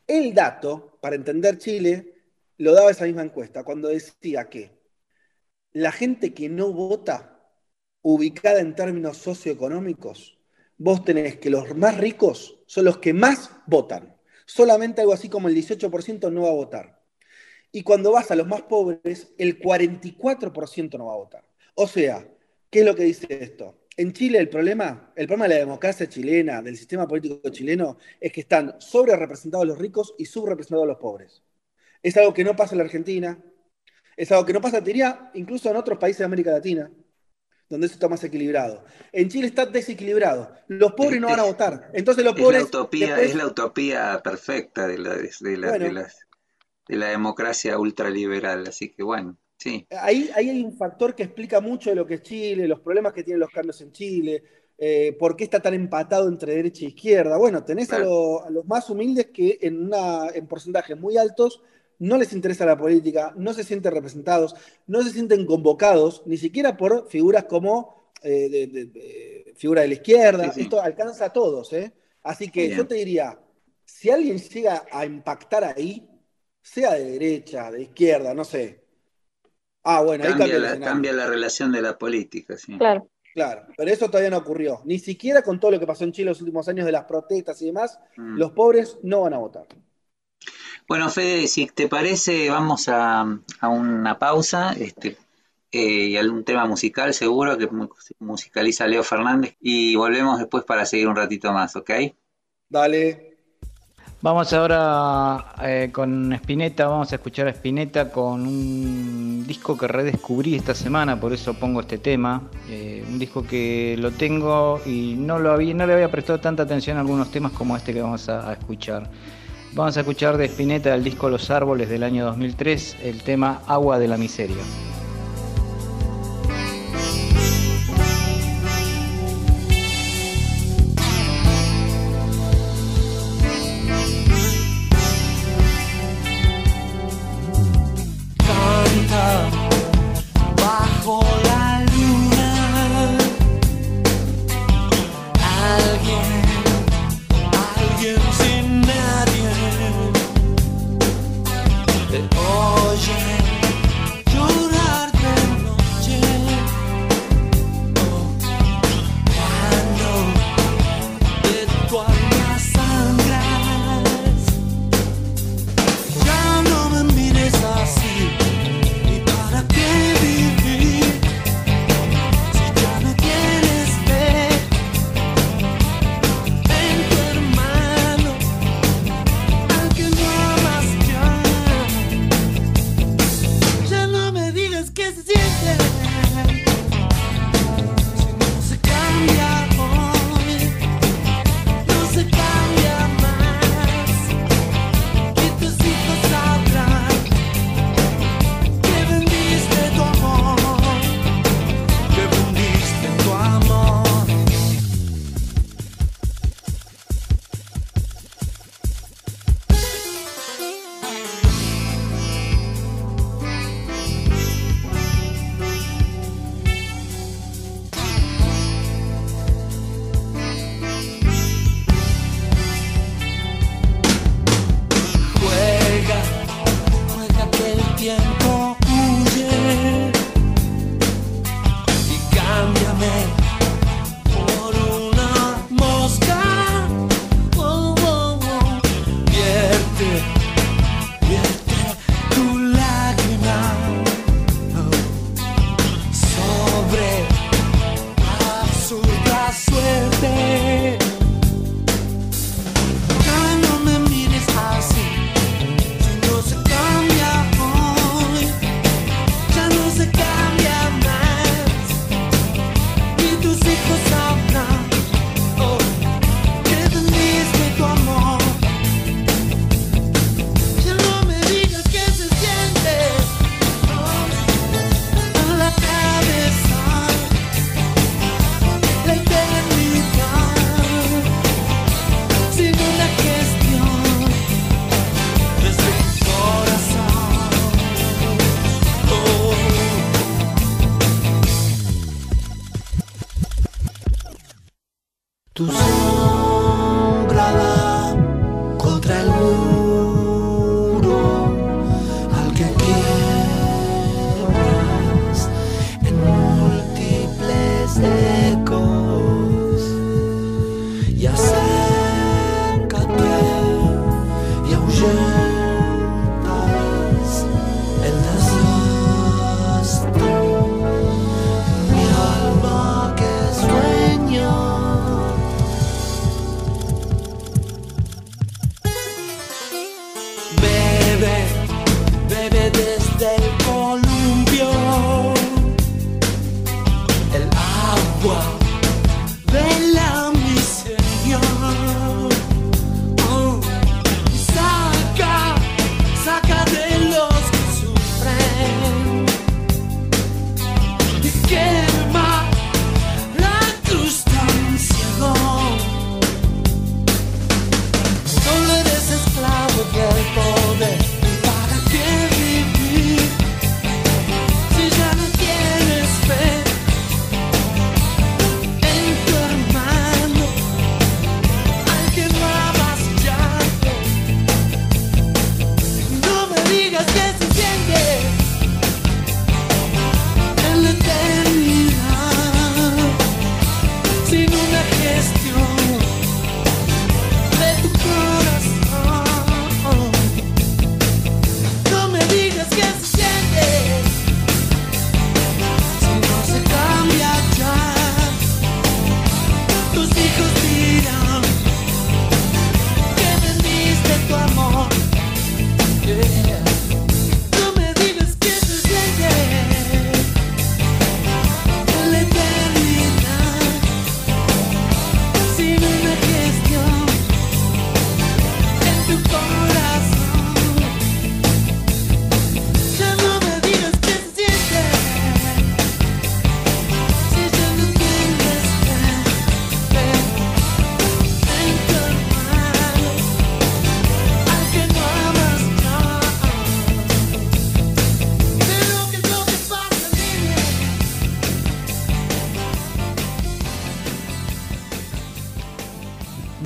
El dato, para entender Chile, lo daba esa misma encuesta, cuando decía que la gente que no vota, ubicada en términos socioeconómicos, vos tenés que los más ricos son los que más votan. Solamente algo así como el 18% no va a votar. Y cuando vas a los más pobres, el 44% no va a votar. O sea, ¿qué es lo que dice esto? En Chile el problema, el problema de la democracia chilena, del sistema político chileno, es que están sobre representados los ricos y subrepresentados los pobres. Es algo que no pasa en la Argentina, es algo que no pasa, diría, incluso en otros países de América Latina, donde eso está más equilibrado. En Chile está desequilibrado. Los pobres no van a votar. Entonces los pobres...
La utopía, Es la utopía perfecta de la, de, la, democracia ultraliberal. Así que bueno, sí.
Ahí, hay un factor que explica mucho de lo que es Chile, los problemas que tienen los cambios en Chile, eh, por qué está tan empatado entre derecha e izquierda. Bueno, tenés a, a, los más humildes que en, una, en porcentajes muy altos no les interesa la política, no se sienten representados, no se sienten convocados, ni siquiera por figuras como eh, figura de la izquierda, esto alcanza a todos. ¿eh? Así que yo te diría, si alguien llega a impactar ahí, sea de derecha, de izquierda, no sé.
Ah, bueno, cambia ahí cambia, la, cambia la relación de la política, sí.
Claro.
Claro, pero eso todavía no ocurrió. Ni siquiera con todo lo que pasó en Chile los últimos años de las protestas y demás, mm. los pobres no van a votar.
Bueno, Fede, si te parece, vamos a, una pausa este, eh, y algún tema musical seguro que musicaliza Leo Fernández y volvemos después para seguir un ratito más, ¿ok?
Dale.
Vamos ahora eh, con Spinetta, vamos a escuchar a Spinetta con un disco que redescubrí esta semana, por eso pongo este tema. Eh, un disco que lo tengo y no, lo había, no le había prestado tanta atención a algunos temas como este que vamos a, a escuchar. Vamos a escuchar de Spinetta del disco Los Árboles del año 2003 el tema Agua de la Miseria.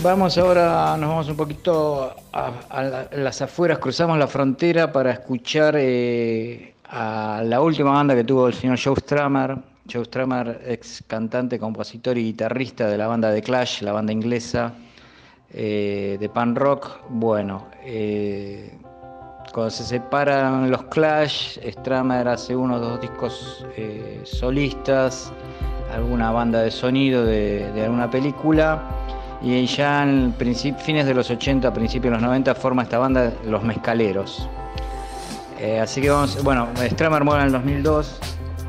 Vamos ahora, nos vamos un poquito a, las afueras, cruzamos la frontera para escuchar eh, a la última banda que tuvo el señor Joe Strummer. Joe Strummer, ex cantante, compositor y guitarrista de la banda de Clash, la banda inglesa eh, de pan rock. Bueno, eh, cuando se separan los Clash, Strummer hace uno o dos discos solistas, alguna banda de sonido de alguna película y ya en fines de los 80, principios de los 90 forma esta banda Los Mezcaleros. Eh, así que vamos, bueno, Stramer muere en el 2002,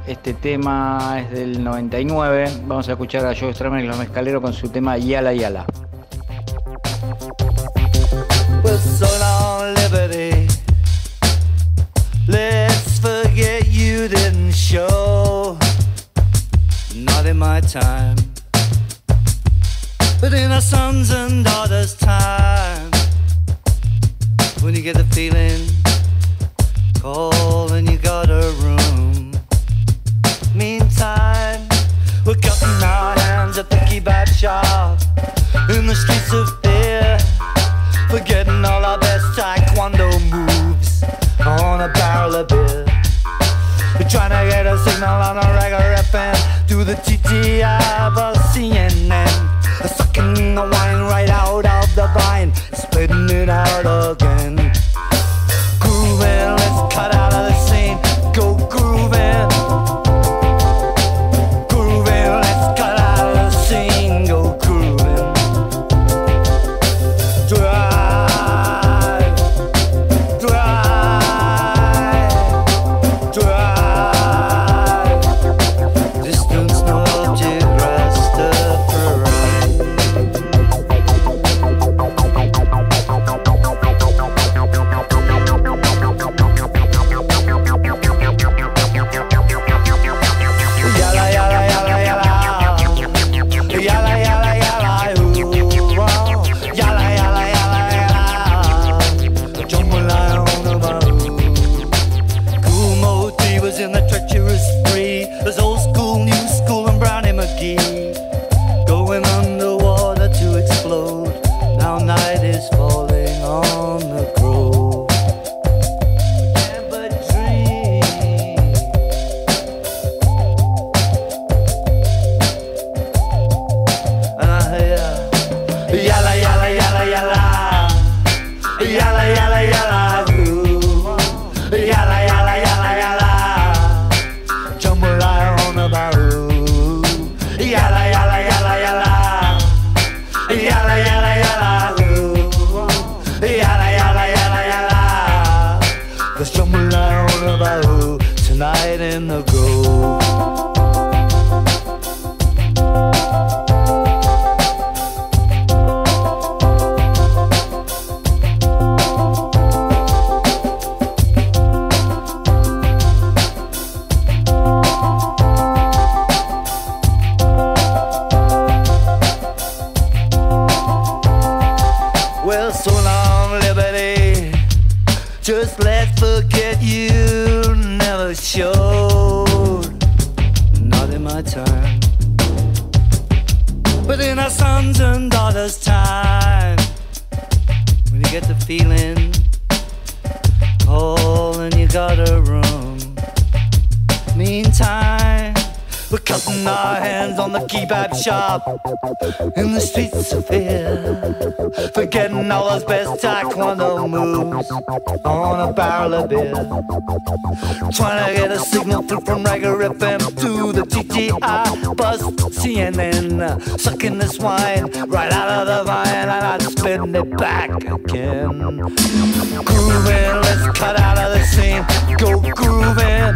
este tema es del 99, vamos a escuchar a Joe Stramer y Los Mezcaleros con su tema Yala Yala. Let's forget you didn't. But in our sons and daughters' time, when you get the feeling, call and you got a room. Meantime, we're cutting our hands at the kebab shop. In the streets of fear, forgetting all our best taekwondo moves on a barrel of beer. We're trying to get a signal on a regular FM, do the TTI, but CNN out again. On the move I
on a barrel of beer. Trying to get a signal through from Rager FM to the TTI buzz CNN. Sucking this wine right out of the vine and I'd spin it back again. Grooving, let's cut out of the scene. Go. Grooving,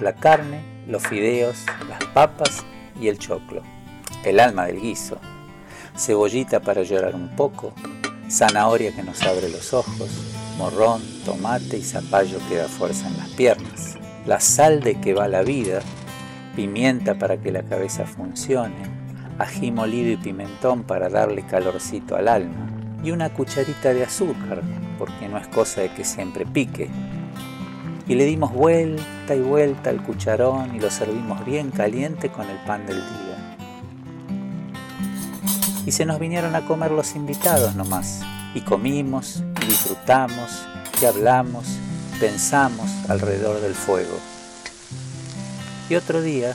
la carne, los fideos, las papas y el choclo, el alma del guiso, cebollita para llorar un poco, zanahoria que nos abre los ojos, morrón, tomate y zapallo que da fuerza en las piernas, la sal de que va la vida, pimienta para que la cabeza funcione, ají molido y pimentón para darle calorcito al alma, y una cucharita de azúcar, porque no es cosa de que siempre pique. Y le dimos vuelta y vuelta al cucharón y lo servimos bien caliente con el pan del día. Y se nos vinieron a comer los invitados nomás, y comimos, y disfrutamos, y hablamos, pensamos alrededor del fuego. Y otro día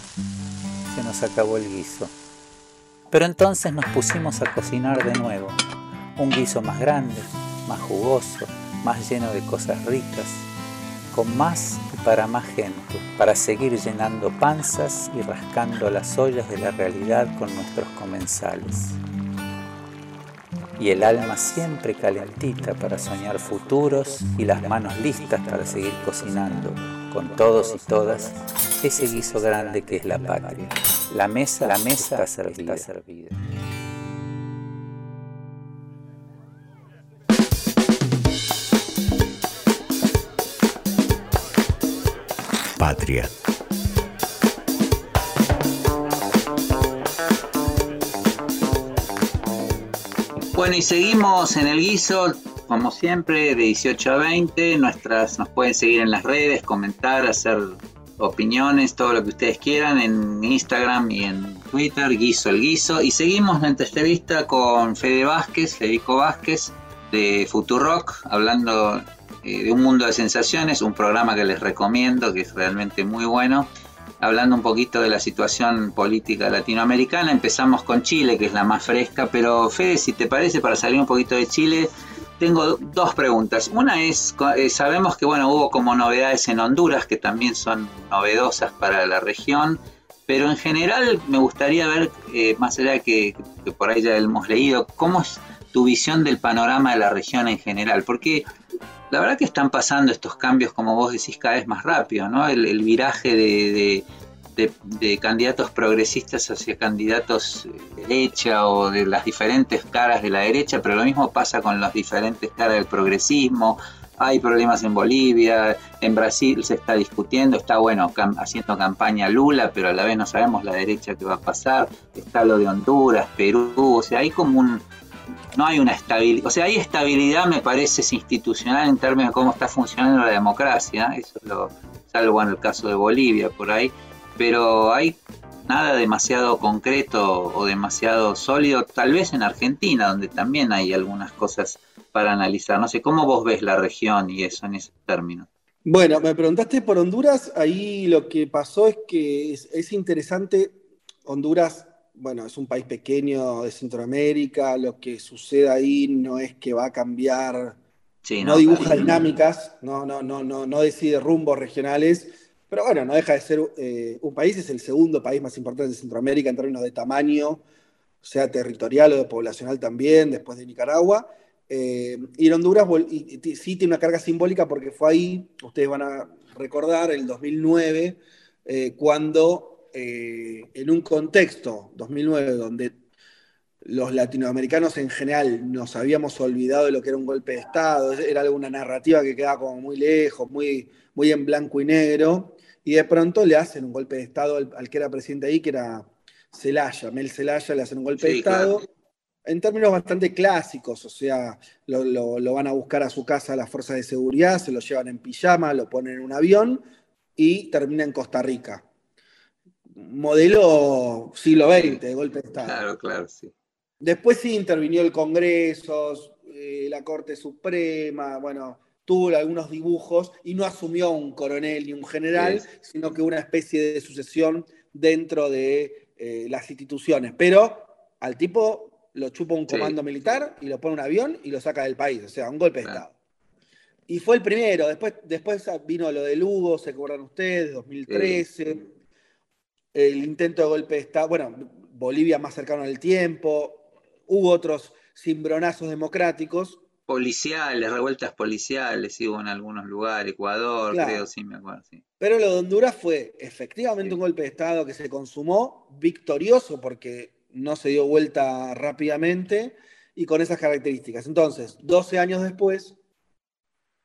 se nos acabó el guiso. Pero entonces nos pusimos a cocinar de nuevo, un guiso más grande, más jugoso, más lleno de cosas ricas, con más y para más gente, para seguir llenando panzas y rascando las ollas de la realidad con nuestros comensales. Y el alma siempre calentita para soñar futuros y las manos listas para seguir cocinando, con todos y todas, ese guiso grande que es la patria. La mesa, la mesa está servida. Bueno, y seguimos en el guiso, como siempre, de 18 a 20. Nuestras, nos pueden seguir en las redes, comentar, hacer opiniones, todo lo que ustedes quieran en Instagram y en Twitter, Guiso el Guiso. Y seguimos la entrevista con Fede Vázquez, Federico Vázquez, de Futurock, hablando eh, de un mundo de sensaciones, un programa que les recomiendo, que es realmente muy bueno. Hablando un poquito de la situación política latinoamericana, empezamos con Chile, que es la más fresca, pero Fede, si te parece, para salir un poquito de Chile, tengo dos preguntas. Una es, eh, sabemos que bueno, hubo como novedades en Honduras que también son novedosas para la región, pero en general me gustaría ver, eh, más allá de que, por ahí ya hemos leído, cómo es tu visión del panorama de la región en general, porque la verdad que están pasando estos cambios, como vos decís, cada vez más rápido, ¿no? El, viraje de candidatos progresistas hacia candidatos de derecha o de las diferentes caras de la derecha, pero lo mismo pasa con las diferentes caras del progresismo. Hay problemas en Bolivia, en Brasil se está discutiendo, está bueno haciendo campaña Lula, pero a la vez no sabemos la derecha que va a pasar. Está lo de Honduras, Perú, o sea, hay como un, no hay una estabilidad, o sea, hay estabilidad, me parece, institucional en términos de cómo está funcionando la democracia, eso es lo, salvo en el caso de Bolivia, por ahí, pero hay nada demasiado concreto o demasiado sólido, tal vez en Argentina, donde también hay algunas cosas para analizar. No sé, ¿cómo vos ves la región y eso en ese término?
Bueno, me preguntaste por Honduras, ahí lo que pasó es que es, interesante, Honduras, bueno, es un país pequeño de Centroamérica, lo que sucede ahí no es que va a cambiar, no, dibuja dinámicas, no, no, no, no, no decide rumbos regionales, pero bueno, no deja de ser eh, un país, es el segundo país más importante de Centroamérica en términos de tamaño, sea territorial o de poblacional también, después de Nicaragua. Eh, y en Honduras sí tiene una carga simbólica porque fue ahí, ustedes van a recordar, el 2009, eh, cuando en un contexto, 2009, donde los latinoamericanos en general nos habíamos olvidado de lo que era un golpe de Estado, era alguna narrativa que quedaba como muy lejos, muy, muy en blanco y negro, y de pronto le hacen un golpe de Estado al, que era presidente ahí, que era Celaya, Mel Celaya, le hacen un golpe de Estado. En términos bastante clásicos, o sea, lo, van a buscar a su casa las fuerzas de seguridad, se lo llevan en pijama, lo ponen en un avión y termina en Costa Rica. Modelo siglo XX, de golpe de Estado.
Claro, claro, sí.
Después sí intervinió el Congreso, eh, la Corte Suprema, bueno, tuvo algunos dibujos y no asumió un coronel ni un general, sino que una especie de sucesión dentro de eh, las instituciones. Pero al tipo lo chupa un comando militar y lo pone en un avión y lo saca del país, o sea, un golpe de Estado. Y fue el primero, después, después vino lo de Lugo, se acuerdan ustedes, 2013, el intento de golpe de Estado, bueno, Bolivia más cercano al tiempo, hubo otros cimbronazos democráticos,
policiales, revueltas policiales, hubo en algunos lugares, Ecuador, creo, sí, me acuerdo. Sí.
Pero lo de Honduras fue efectivamente un golpe de Estado que se consumó, victorioso porque no se dio vuelta rápidamente y con esas características. Entonces, 12 años después,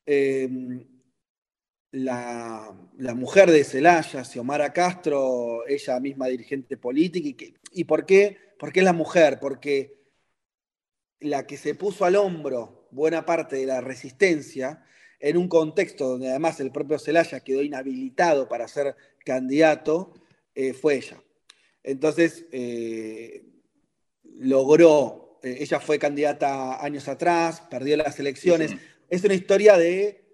em, la, mujer de Celaya, Xiomara Castro, ella misma dirigente política, y, y por, qué? ¿por qué es la mujer? Porque la que se puso al hombro buena parte de la resistencia, en un contexto donde además el propio Celaya quedó inhabilitado para ser candidato, eh, fue ella. Entonces, eh, logró, eh, ella fue candidata años atrás, perdió las elecciones. Es una historia de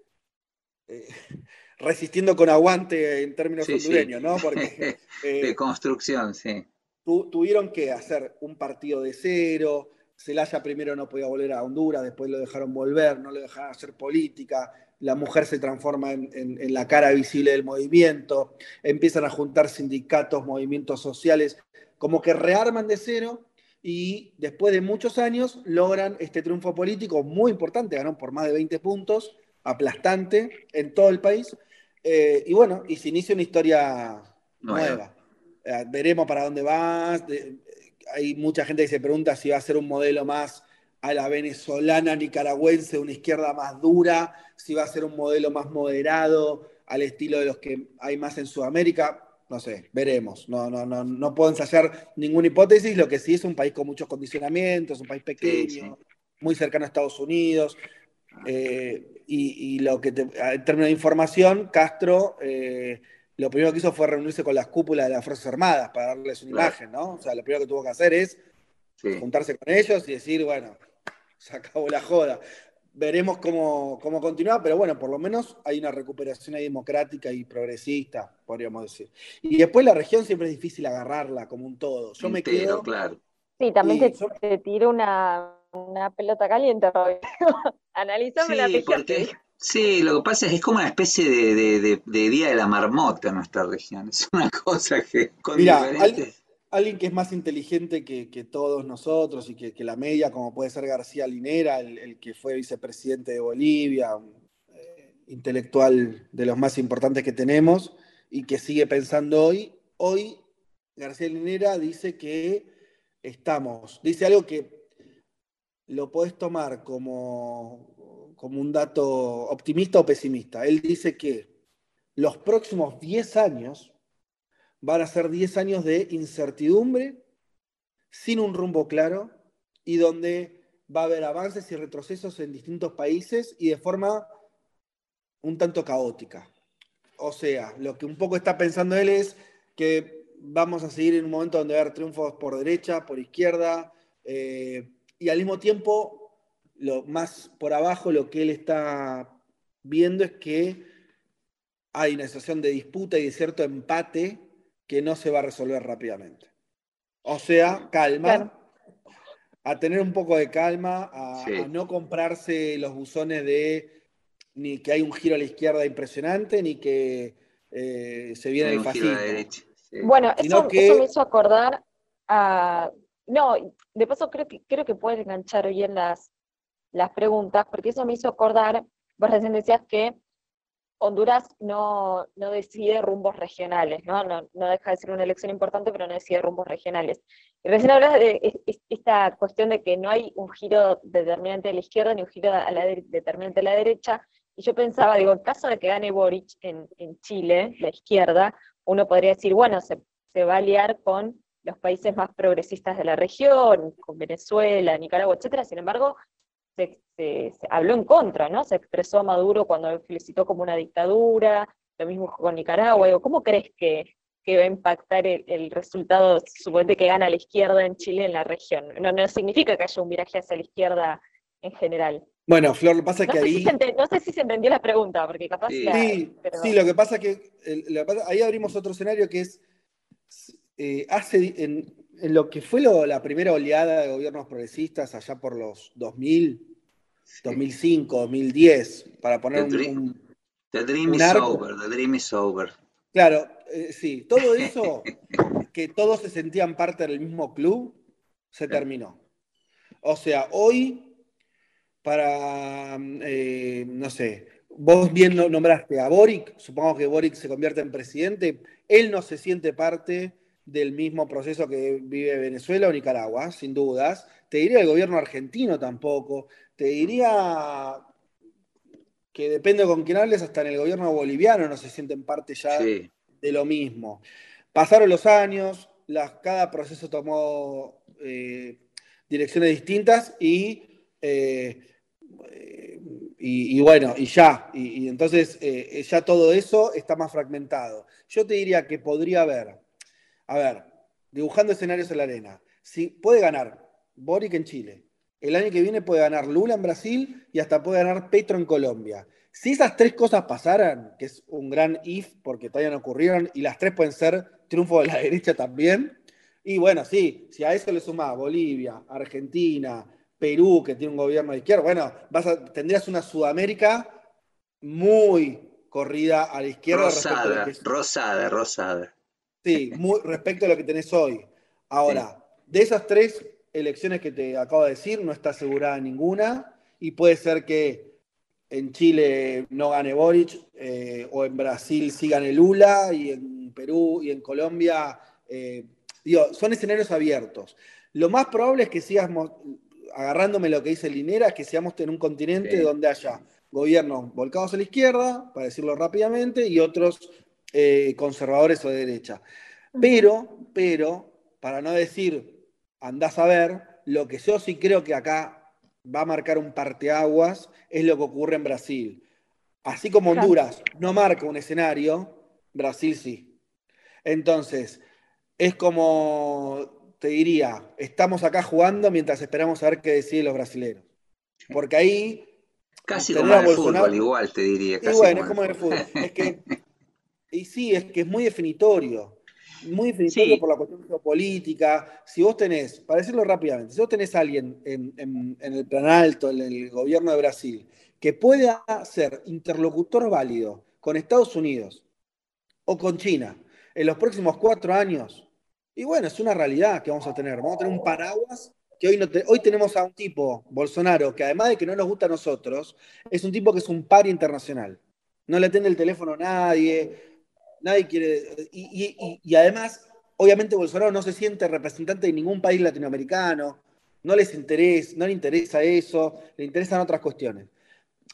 resistiendo con aguante en términos hondureños, ¿no?
Porque, de construcción, sí.
tuvieron que hacer un partido de cero, Celaya primero no podía volver a Honduras, después lo dejaron volver, no le dejaron hacer política, la mujer se transforma en, la cara visible del movimiento, empiezan a juntar sindicatos, movimientos sociales, como que rearman de cero y después de muchos años logran este triunfo político muy importante, ganó por más de 20 puntos, aplastante en todo el país, eh, y bueno, y se inicia una historia nueva. Eh, veremos para dónde vas hay mucha gente que se pregunta si va a ser un modelo más a la venezolana nicaragüense, una izquierda más dura, si va a ser un modelo más moderado, al estilo de los que hay más en Sudamérica. No sé, veremos. No, no, no, no puedo ensayar ninguna hipótesis. Lo que sí es un país con muchos condicionamientos, un país pequeño, muy cercano a Estados Unidos. Eh, y, lo que en términos de información, Castro eh, lo primero que hizo fue reunirse con las cúpulas de las Fuerzas Armadas para darles una imagen, ¿no? O sea, lo primero que tuvo que hacer es juntarse con ellos y decir, bueno, se acabó la joda. Veremos cómo, cómo continúa, pero bueno, por lo menos hay una recuperación ahí democrática y progresista, podríamos decir. Y después la región siempre es difícil agarrarla como un todo. Yo me quedo.
claro.
Sí, también te, tiro una, pelota caliente, Analízame la región.
Sí, lo que pasa es que es como una especie de, día de la marmota en nuestra región. Es una cosa que con
Mira, alguien, que es más inteligente que, todos nosotros y que, la media, como puede ser García Linera, el, que fue vicepresidente de Bolivia, un, eh, intelectual de los más importantes que tenemos y que sigue pensando hoy. Hoy García Linera dice que estamos, dice algo que lo podés tomar como como un dato optimista o pesimista. Él dice que los próximos 10 años van a ser 10 años de incertidumbre, sin un rumbo claro, y donde va a haber avances y retrocesos en distintos países y de forma un tanto caótica. O sea, lo que un poco está pensando él es que vamos a seguir en un momento donde va a haber triunfos por derecha, por izquierda, eh, y al mismo tiempo lo más por abajo lo que él está viendo es que hay una situación de disputa y de cierto empate que no se va a resolver rápidamente. O sea, calma, a tener un poco de calma, a, no comprarse los buzones de ni que hay un giro a la izquierda impresionante, ni que eh, se viene el fascismo.
Bueno, eso, me hizo acordar a... No, de paso creo que, creo que puede enganchar bien las, las preguntas, porque eso me hizo acordar, vos recién decías que Honduras no, no decide rumbos regionales, ¿no? ¿no? deja de ser una elección importante, pero no decide rumbos regionales. Y recién hablas de esta cuestión de que no hay un giro determinante a la izquierda ni un giro a la determinante a la derecha, y yo pensaba, digo, en caso de que gane Boric en, en Chile, la izquierda, uno podría decir, bueno, se, se va a aliar con los países más progresistas de la región, con Venezuela, Nicaragua, etcétera. Sin embargo, se, habló en contra, ¿no? Se expresó a Maduro cuando felicitó como una dictadura, lo mismo con Nicaragua. ¿Cómo crees que, va a impactar el, resultado, suponete que gana la izquierda en Chile en la región? No, no significa que haya un viraje hacia la izquierda en general.
Bueno, Flor, lo que pasa es que ahí...
no sé si se entendió la pregunta, porque capaz...
Sí, sí lo que pasa es que ahí abrimos otro escenario que es, eh, hace, en, en lo que fue la primera oleada de gobiernos progresistas allá por los 2000, 2005, 2010, para poner un,
The dream is over, the dream is over.
Claro, eh, sí, todo eso, que todos se sentían parte del mismo club, se terminó. O sea, hoy para, eh, no sé, vos bien nombraste a Boric, supongo que Boric se convierte en presidente, él no se siente parte del mismo proceso que vive Venezuela o Nicaragua, sin dudas. Te diría el gobierno argentino tampoco. Te diría que depende con quién hables, hasta en el gobierno boliviano no se sienten parte ya de lo mismo. Pasaron los años, cada proceso tomó eh, direcciones distintas y, eh, y, bueno, y ya. Y, entonces eh, ya todo eso está más fragmentado. Yo te diría que podría haber, a ver, dibujando escenarios en la arena, si puede ganar Boric en Chile, el año que viene puede ganar Lula en Brasil y hasta puede ganar Petro en Colombia. Si esas tres cosas pasaran, que es un gran if porque todavía no ocurrieron, y las tres pueden ser triunfo de la derecha también, y bueno, sí, si a eso le sumás Bolivia, Argentina, Perú, que tiene un gobierno de izquierda, bueno, vas tendrías una Sudamérica muy corrida a la izquierda.
Rosada, rosada, rosada.
Sí, muy, respecto a lo que tenés hoy. Ahora, de esas tres elecciones que te acabo de decir, no está asegurada ninguna y puede ser que en Chile no gane Boric eh, o en Brasil sí gane Lula y en Perú y en Colombia, eh, digo, son escenarios abiertos. Lo más probable es que sigamos, agarrándome lo que dice Linera, que seamos en un continente donde haya gobiernos volcados a la izquierda, para decirlo rápidamente, y otros eh, conservadores o de derecha. Pero, pero, para no decir andás a ver, lo que yo sí creo que acá va a marcar un parteaguas es lo que ocurre en Brasil. Así como Honduras no marca un escenario, Brasil sí. Entonces, es como, te diría, estamos acá jugando mientras esperamos a ver qué deciden los brasileños. Porque ahí...
Casi como en el fútbol, igual te diría.
y bueno, es como en el fútbol. Es que, y sí, es que es muy definitorio muy definitorio por la cuestión geopolítica. Si vos tenés, para decirlo rápidamente, si vos tenés a alguien en, el plan alto, en el gobierno de Brasil, que pueda ser interlocutor válido con Estados Unidos o con China en los próximos cuatro años, y bueno, es una realidad que vamos a tener. Vamos a tener un paraguas que hoy, no hoy tenemos a un tipo, Bolsonaro, que además de que no nos gusta a nosotros, es un tipo que es un par internacional. No le atiende el teléfono a nadie, nadie quiere. Y, además, obviamente, Bolsonaro no se siente representante de ningún país latinoamericano, no les interesa, no le interesa eso, le interesan otras cuestiones.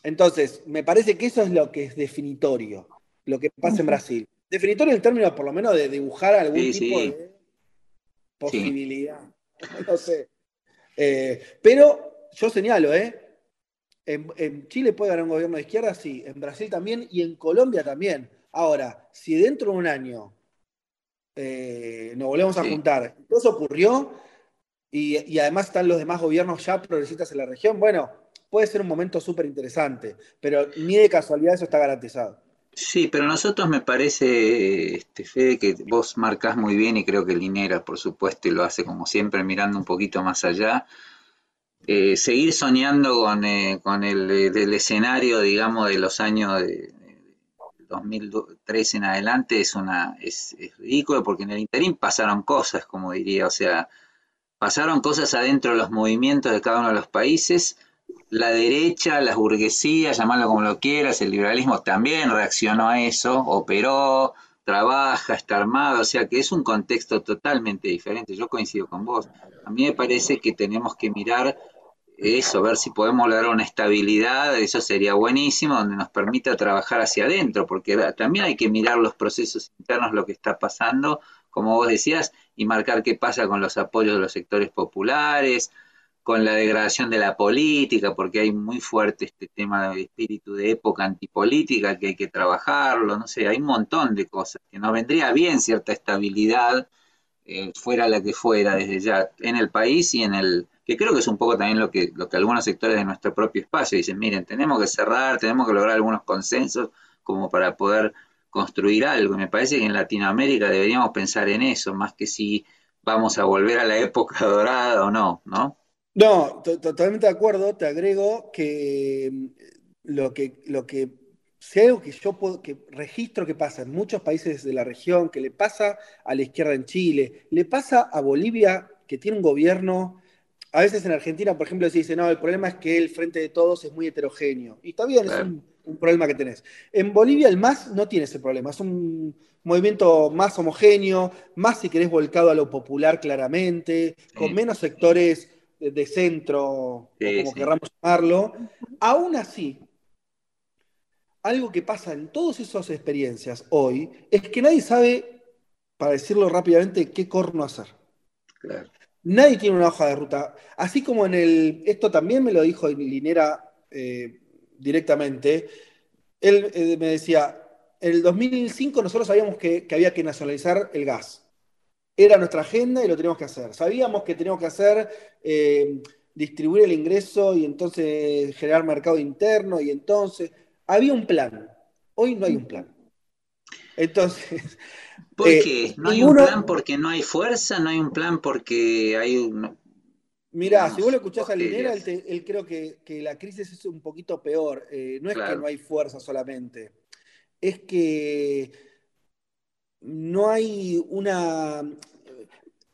Entonces, me parece que eso es lo que es definitorio, lo que pasa en Brasil. Definitorio en términos, por lo menos, de dibujar algún tipo de posibilidad. No sé. Eh, pero yo señalo, ¿eh? En, en, Chile puede haber un gobierno de izquierda, sí. En Brasil también y en Colombia también. Ahora, si dentro de un año eh, nos volvemos a juntar, eso ocurrió y, además están los demás gobiernos ya progresistas en la región, bueno, puede ser un momento súper interesante, pero ni de casualidad eso está garantizado.
Sí, pero nosotros me parece, este, Fede, que vos marcás muy bien y creo que Linera, por supuesto, y lo hace como siempre, mirando un poquito más allá. Eh, seguir soñando con, eh, con el del escenario, digamos, de los años de, 2013 en adelante es, una, es, ridículo porque en el interín pasaron cosas, como diría, o sea, pasaron cosas adentro de los movimientos de cada uno de los países. La derecha, las burguesías, llamarlo como lo quieras, el liberalismo también reaccionó a eso, operó, trabaja, está armado, o sea que es un contexto totalmente diferente. Yo coincido con vos. A mí me parece que tenemos que mirar eso, ver si podemos lograr una estabilidad, eso sería buenísimo, donde nos permita trabajar hacia adentro, porque también hay que mirar los procesos internos, lo que está pasando, como vos decías, y marcar qué pasa con los apoyos de los sectores populares, con la degradación de la política, porque hay muy fuerte este tema de espíritu de época antipolítica que hay que trabajarlo, no sé, hay un montón de cosas que nos vendría bien cierta estabilidad, eh, fuera la que fuera, desde ya, en el país y en el que creo que es un poco también lo que, lo que algunos sectores de nuestro propio espacio dicen, miren, tenemos que cerrar, tenemos que lograr algunos consensos como para poder construir algo. Me parece que en Latinoamérica deberíamos pensar en eso, más que si vamos a volver a la época dorada o no, ¿no?
No, totalmente de acuerdo. Te agrego que mm, lo que, lo que que yo puedo, que registro que pasa en muchos países de la región, que le pasa a la izquierda en Chile, le pasa a Bolivia, que tiene un gobierno a veces en Argentina, por ejemplo, se dice, no, el problema es que el Frente de Todos es muy heterogéneo. Y está bien, es un, problema que tenés. En Bolivia el MAS no tiene ese problema, es un movimiento más homogéneo, más si querés volcado a lo popular claramente, con menos sectores de, centro, o como querramos llamarlo. Aún así, algo que pasa en todas esas experiencias hoy es que nadie sabe, para decirlo rápidamente, qué corno hacer. Nadie tiene una hoja de ruta. Así como en el. Esto también me lo dijo Linera eh, directamente. Él eh, me decía: en el 2005 nosotros sabíamos que, había que nacionalizar el gas. Era nuestra agenda y lo teníamos que hacer. Sabíamos que teníamos que hacer. Eh, distribuir el ingreso y entonces generar mercado interno y entonces había un plan. Hoy no hay un plan. Entonces,
¿Por eh, qué? ¿No hay un plan porque no hay fuerza? ¿No hay un plan porque hay un...
Mirá, si vos lo escuchás a Linera, él, creo que, la crisis es un poquito peor. Eh, no es que no hay fuerza solamente. Es que no hay una...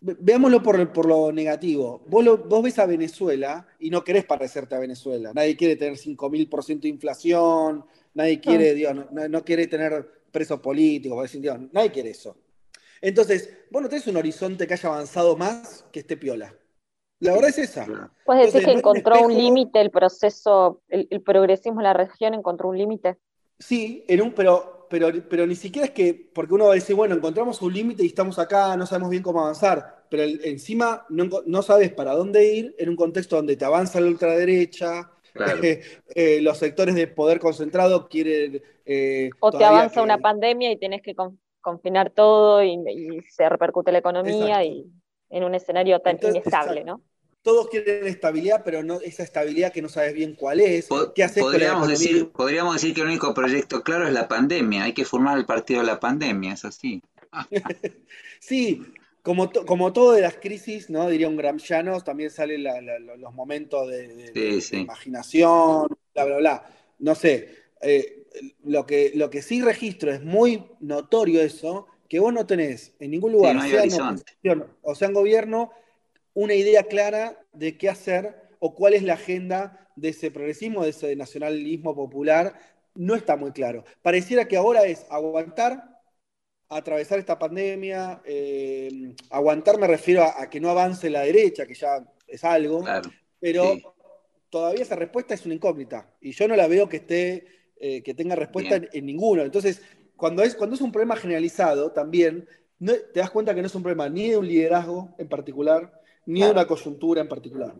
Veámoslo por, lo negativo. Vos, vos, ves a Venezuela y no querés parecerte a Venezuela. Nadie quiere tener 5.000% de inflación, nadie quiere, ah. Dios, no quiere tener presos políticos, nadie quiere eso. Entonces, vos no tenés un horizonte que haya avanzado más que este piola. La verdad es esa.
Puedes decir que encontró un límite el proceso, el, progresismo en la región encontró un límite.
Sí, en un, pero, pero, pero ni siquiera es que, porque uno va a decir, bueno, encontramos un límite y estamos acá, no sabemos bien cómo avanzar, pero encima no, sabes para dónde ir en un contexto donde te avanza la ultraderecha, eh, los sectores de poder concentrado quieren
eh, o te avanza una pandemia y tienes que confinar todo y, se repercute la economía y en un escenario tan inestable, ¿no?
Todos quieren estabilidad, pero no esa estabilidad que no sabes bien cuál es.
¿Qué haces podríamos, decir, podríamos decir que el único proyecto claro es la pandemia. Hay que formar el partido de la pandemia, es así.
sí, como, como todo de las crisis, ¿no? Diría un gramsciano, también salen los momentos de, imaginación, bla, bla, bla. No sé, eh, lo, que, lo que sí registro es muy notorio eso, que vos no tenés en ningún lugar, sea en o sea en gobierno, una idea clara de qué hacer o cuál es la agenda de ese progresismo, de ese nacionalismo popular, no está muy claro. Pareciera que ahora es aguantar, atravesar esta pandemia, eh, aguantar me refiero a, que no avance la derecha, que ya es algo, pero todavía esa respuesta es una incógnita y yo no la veo que esté eh, que tenga respuesta en, ninguno. Entonces, cuando es, cuando es un problema generalizado, también te das cuenta que no es un problema ni de un liderazgo en particular, ni de una coyuntura en particular.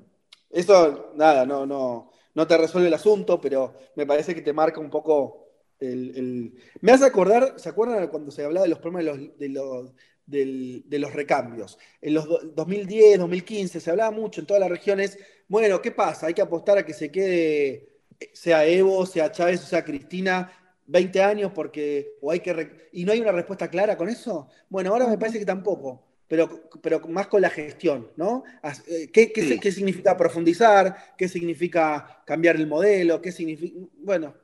Eso, nada, no, no, no te resuelve el asunto, pero me parece que te marca un poco el... Me hace acordar, ¿se acuerdan cuando se hablaba de los problemas de los, de los, recambios? En los 2010, 2015 se hablaba mucho en todas las regiones, bueno, ¿qué pasa? Hay que apostar a que se quede sea Evo, sea Chávez sea Cristina, 20 años porque, o hay que, y no hay una respuesta clara con eso. Bueno, ahora me parece que tampoco, pero, pero más con la gestión, ¿no? Eh, ¿Qué, qué, significa profundizar? ¿Qué significa cambiar el modelo? ¿Qué significa? Bueno,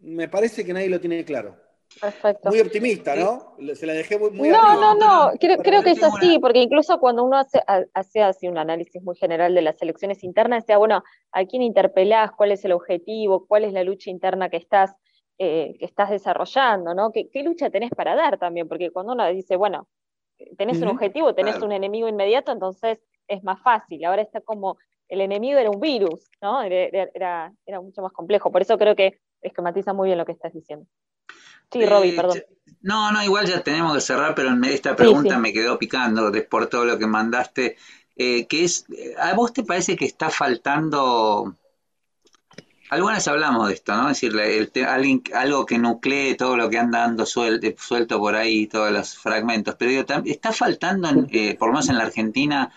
me parece que nadie lo tiene claro.
Perfecto.
Muy optimista, ¿no? Se la dejé muy, muy
No, no, no, creo, creo que es así, porque incluso cuando uno hace, hace así un análisis muy general de las elecciones internas, decía, bueno, ¿a quién interpelás? ¿Cuál es el objetivo? ¿Cuál es la lucha interna que estás, eh, que estás desarrollando? ¿no? ¿Qué, lucha tenés para dar también? Porque cuando uno dice, bueno, tenés un objetivo, tenés un enemigo inmediato, entonces es más fácil. Ahora está como, el enemigo era un virus, ¿no? Era, era, era mucho más complejo. Por eso creo que esquematiza muy bien lo que estás diciendo. Sí, Robbie, perdón.
No, no, igual ya tenemos que cerrar, pero en esta pregunta me quedó picando por todo lo que mandaste. Eh, que es, ¿a vos te parece que está faltando? Algunas hablamos de esto, ¿no? Es decir, alguien, algo que nuclee todo lo que anda dando suelto, por ahí, todos los fragmentos. Pero digo, está faltando, eh, por lo menos en la Argentina,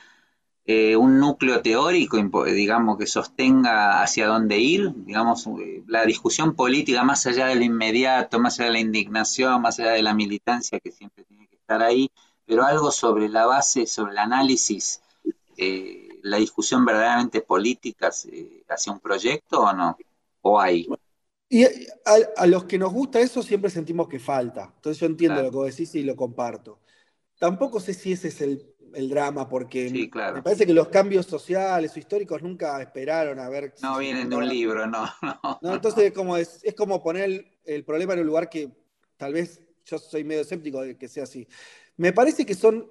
eh, un núcleo teórico, digamos, que sostenga hacia dónde ir, digamos, eh, la discusión política más allá del inmediato, más allá de la indignación, más allá de la militancia que siempre tiene que estar ahí, pero algo sobre la base, sobre el análisis, eh, la discusión verdaderamente política hacia un proyecto o no, o hay.
Y a, los que nos gusta eso siempre sentimos que falta. Entonces yo entiendo lo que vos decís y lo comparto. Tampoco sé si ese es el el drama, porque me parece que los cambios sociales o históricos nunca esperaron a ver.
No vienen de un libro, no,
no. entonces es como, es, como poner el, problema en un lugar que tal vez yo soy medio escéptico de que sea así. Me parece que son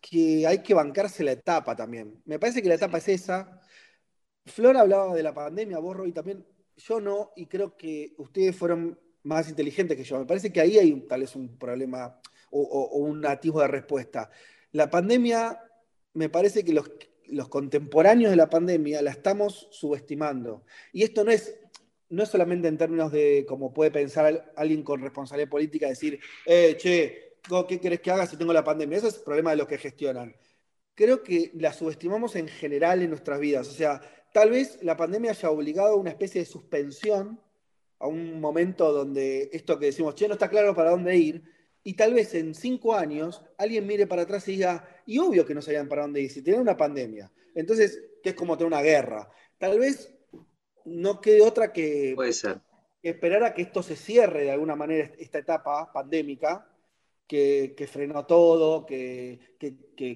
que hay que bancarse la etapa también. Me parece que la etapa es esa. Flor hablaba de la pandemia, vos, y también yo no, y creo que ustedes fueron más inteligentes que yo. Me parece que ahí hay tal vez un problema o, un atisbo de respuesta. La pandemia, me parece que los, los, contemporáneos de la pandemia la estamos subestimando. Y esto no es, no es solamente en términos de, como puede pensar alguien con responsabilidad política, decir, eh, che, ¿qué querés que haga si tengo la pandemia? Eso es el problema de los que gestionan. Creo que la subestimamos en general en nuestras vidas. O sea, tal vez la pandemia haya obligado a una especie de suspensión, a un momento donde esto que decimos, che, no está claro para dónde ir, y tal vez en cinco años alguien mire para atrás y diga, y obvio que no sabían para dónde ir, si tienen una pandemia. Entonces, que es como tener una guerra. Tal vez no quede otra que,
Puede ser.
esperar a que esto se cierre de alguna manera, esta etapa pandémica, que, frenó todo, que,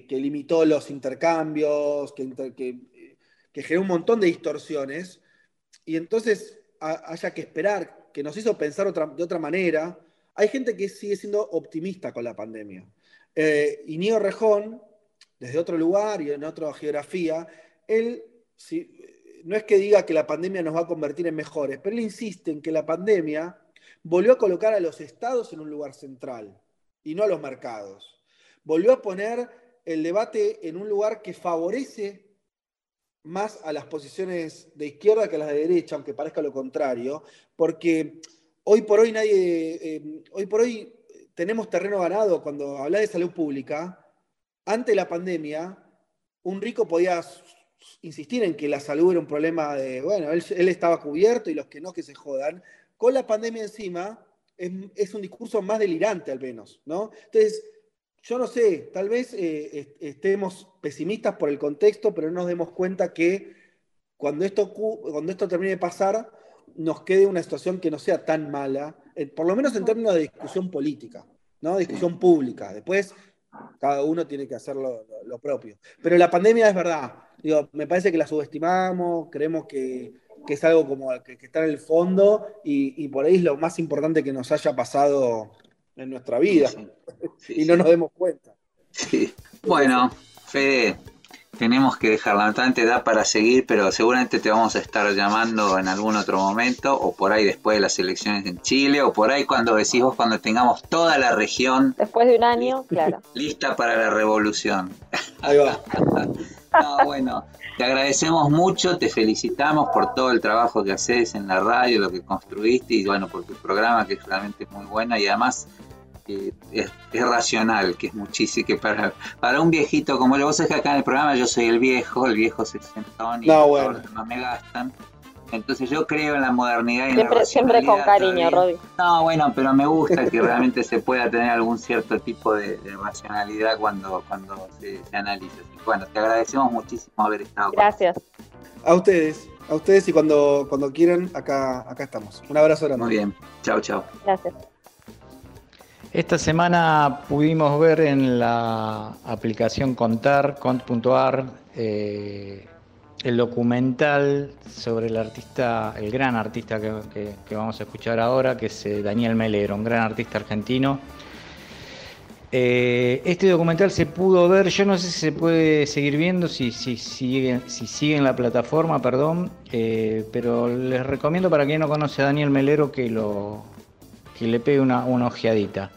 limitó los intercambios, que, generó un montón de distorsiones. Y entonces haya que esperar, que nos hizo pensar de otra manera, hay gente que sigue siendo optimista con la pandemia. Eh, y Nio Rejón, desde otro lugar y en otra geografía, él no es que diga que la pandemia nos va a convertir en mejores, pero él insiste en que la pandemia volvió a colocar a los estados en un lugar central y no a los mercados. Volvió a poner el debate en un lugar que favorece más a las posiciones de izquierda que a las de derecha, aunque parezca lo contrario, porque hoy por hoy nadie, eh, hoy por hoy tenemos terreno ganado cuando habla de salud pública. Ante la pandemia, un rico podía insistir en que la salud era un problema de, bueno, él, estaba cubierto y los que no, que se jodan. Con la pandemia encima, es, un discurso más delirante al menos, ¿no? Entonces, yo no sé, tal vez eh, estemos pesimistas por el contexto, pero no nos demos cuenta que cuando esto, cuando esto termine de pasar, nos quede una situación que no sea tan mala, eh, por lo menos en términos de discusión política, ¿no? Discusión pública. Después, cada uno tiene que hacer lo, propio. Pero la pandemia es verdad. Digo, me parece que la subestimamos, creemos que, es algo como que, está en el fondo y, por ahí es lo más importante que nos haya pasado en nuestra vida. y no nos demos cuenta.
Bueno, Fede, tenemos que dejarla. Bastante da para seguir, pero seguramente te vamos a estar llamando en algún otro momento, o por ahí después de las elecciones en Chile, o por ahí cuando decís vos, cuando tengamos toda la región.
Después de un año, claro.
Lista para la revolución.
Ahí va.
no, bueno, te agradecemos mucho, te felicitamos por todo el trabajo que haces en la radio, lo que construiste, y bueno, por tu programa que es realmente muy bueno, y además es, racional, que es muchísimo, que para, para un viejito como vos es que acá en el programa yo soy el viejo, el viejo sesentón y
no,
no me gastan. Entonces yo creo en la modernidad y
siempre,
la
Siempre con cariño, Rodi.
No, bueno, pero me gusta que realmente se pueda tener algún cierto tipo de, racionalidad cuando, cuando se, analiza. bueno, te agradecemos muchísimo haber estado.
Gracias.
A ustedes, a ustedes y cuando, cuando quieran, acá, acá estamos. Un abrazo grande.
Muy bien. Chao, chao.
Gracias.
Esta semana pudimos ver en la aplicación Contar, cont.ar, eh, el documental sobre el artista, el gran artista que, vamos a escuchar ahora, que es eh, Daniel Melero, un gran artista argentino. Eh, este documental se pudo ver, yo no sé si se puede seguir viendo, si, si, si en la plataforma, perdón, pero les recomiendo para quien no conoce a Daniel Melero que lo, que le pegue una, ojeadita.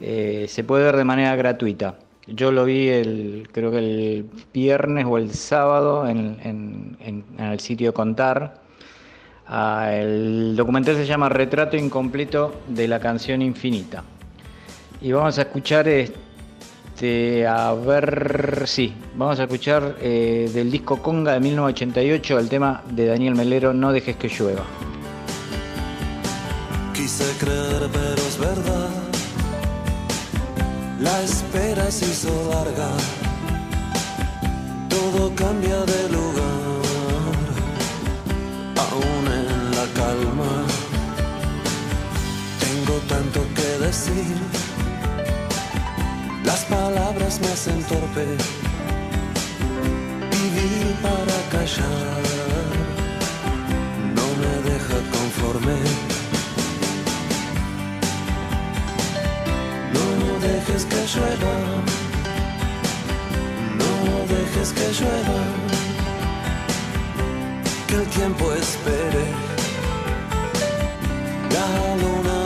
Eh, se puede ver de manera gratuita. Yo lo vi el, creo que el viernes o el sábado en, el sitio Contar. Ah, el documental se llama Retrato Incompleto de la canción Infinita. Y vamos a escuchar este, a ver, sí, vamos a escuchar eh, del disco Conga de 1988 el tema de Daniel Melero, No dejes que llueva.
Quise creer, pero es verdad. La espera se hizo larga. Todo cambia de lugar. Aún en la calma. Tengo tanto que decir. Las palabras me hacen torpe. Llueva. No dejes que llueva. Que el tiempo espere. La luna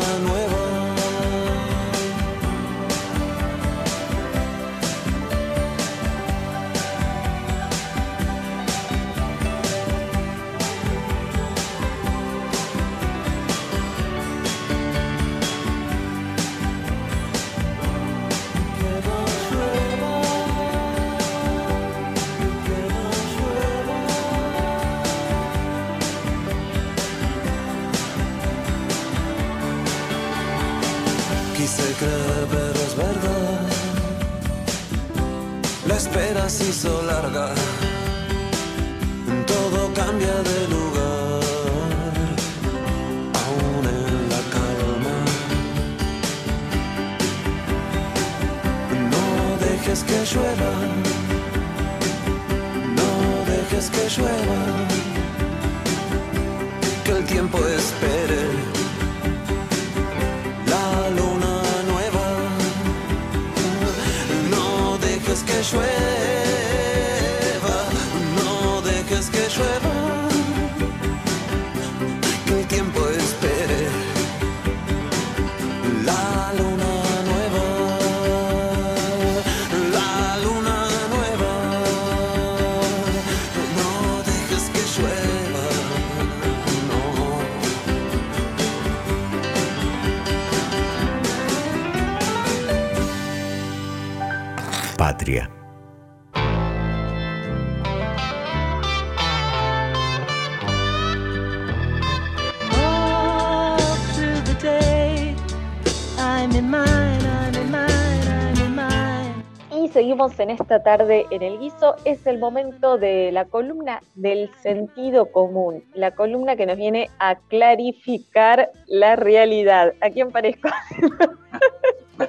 en
esta tarde en el guiso. Es el momento de la columna del sentido común, la columna que nos viene a clarificar la realidad. ¿A quién parezco?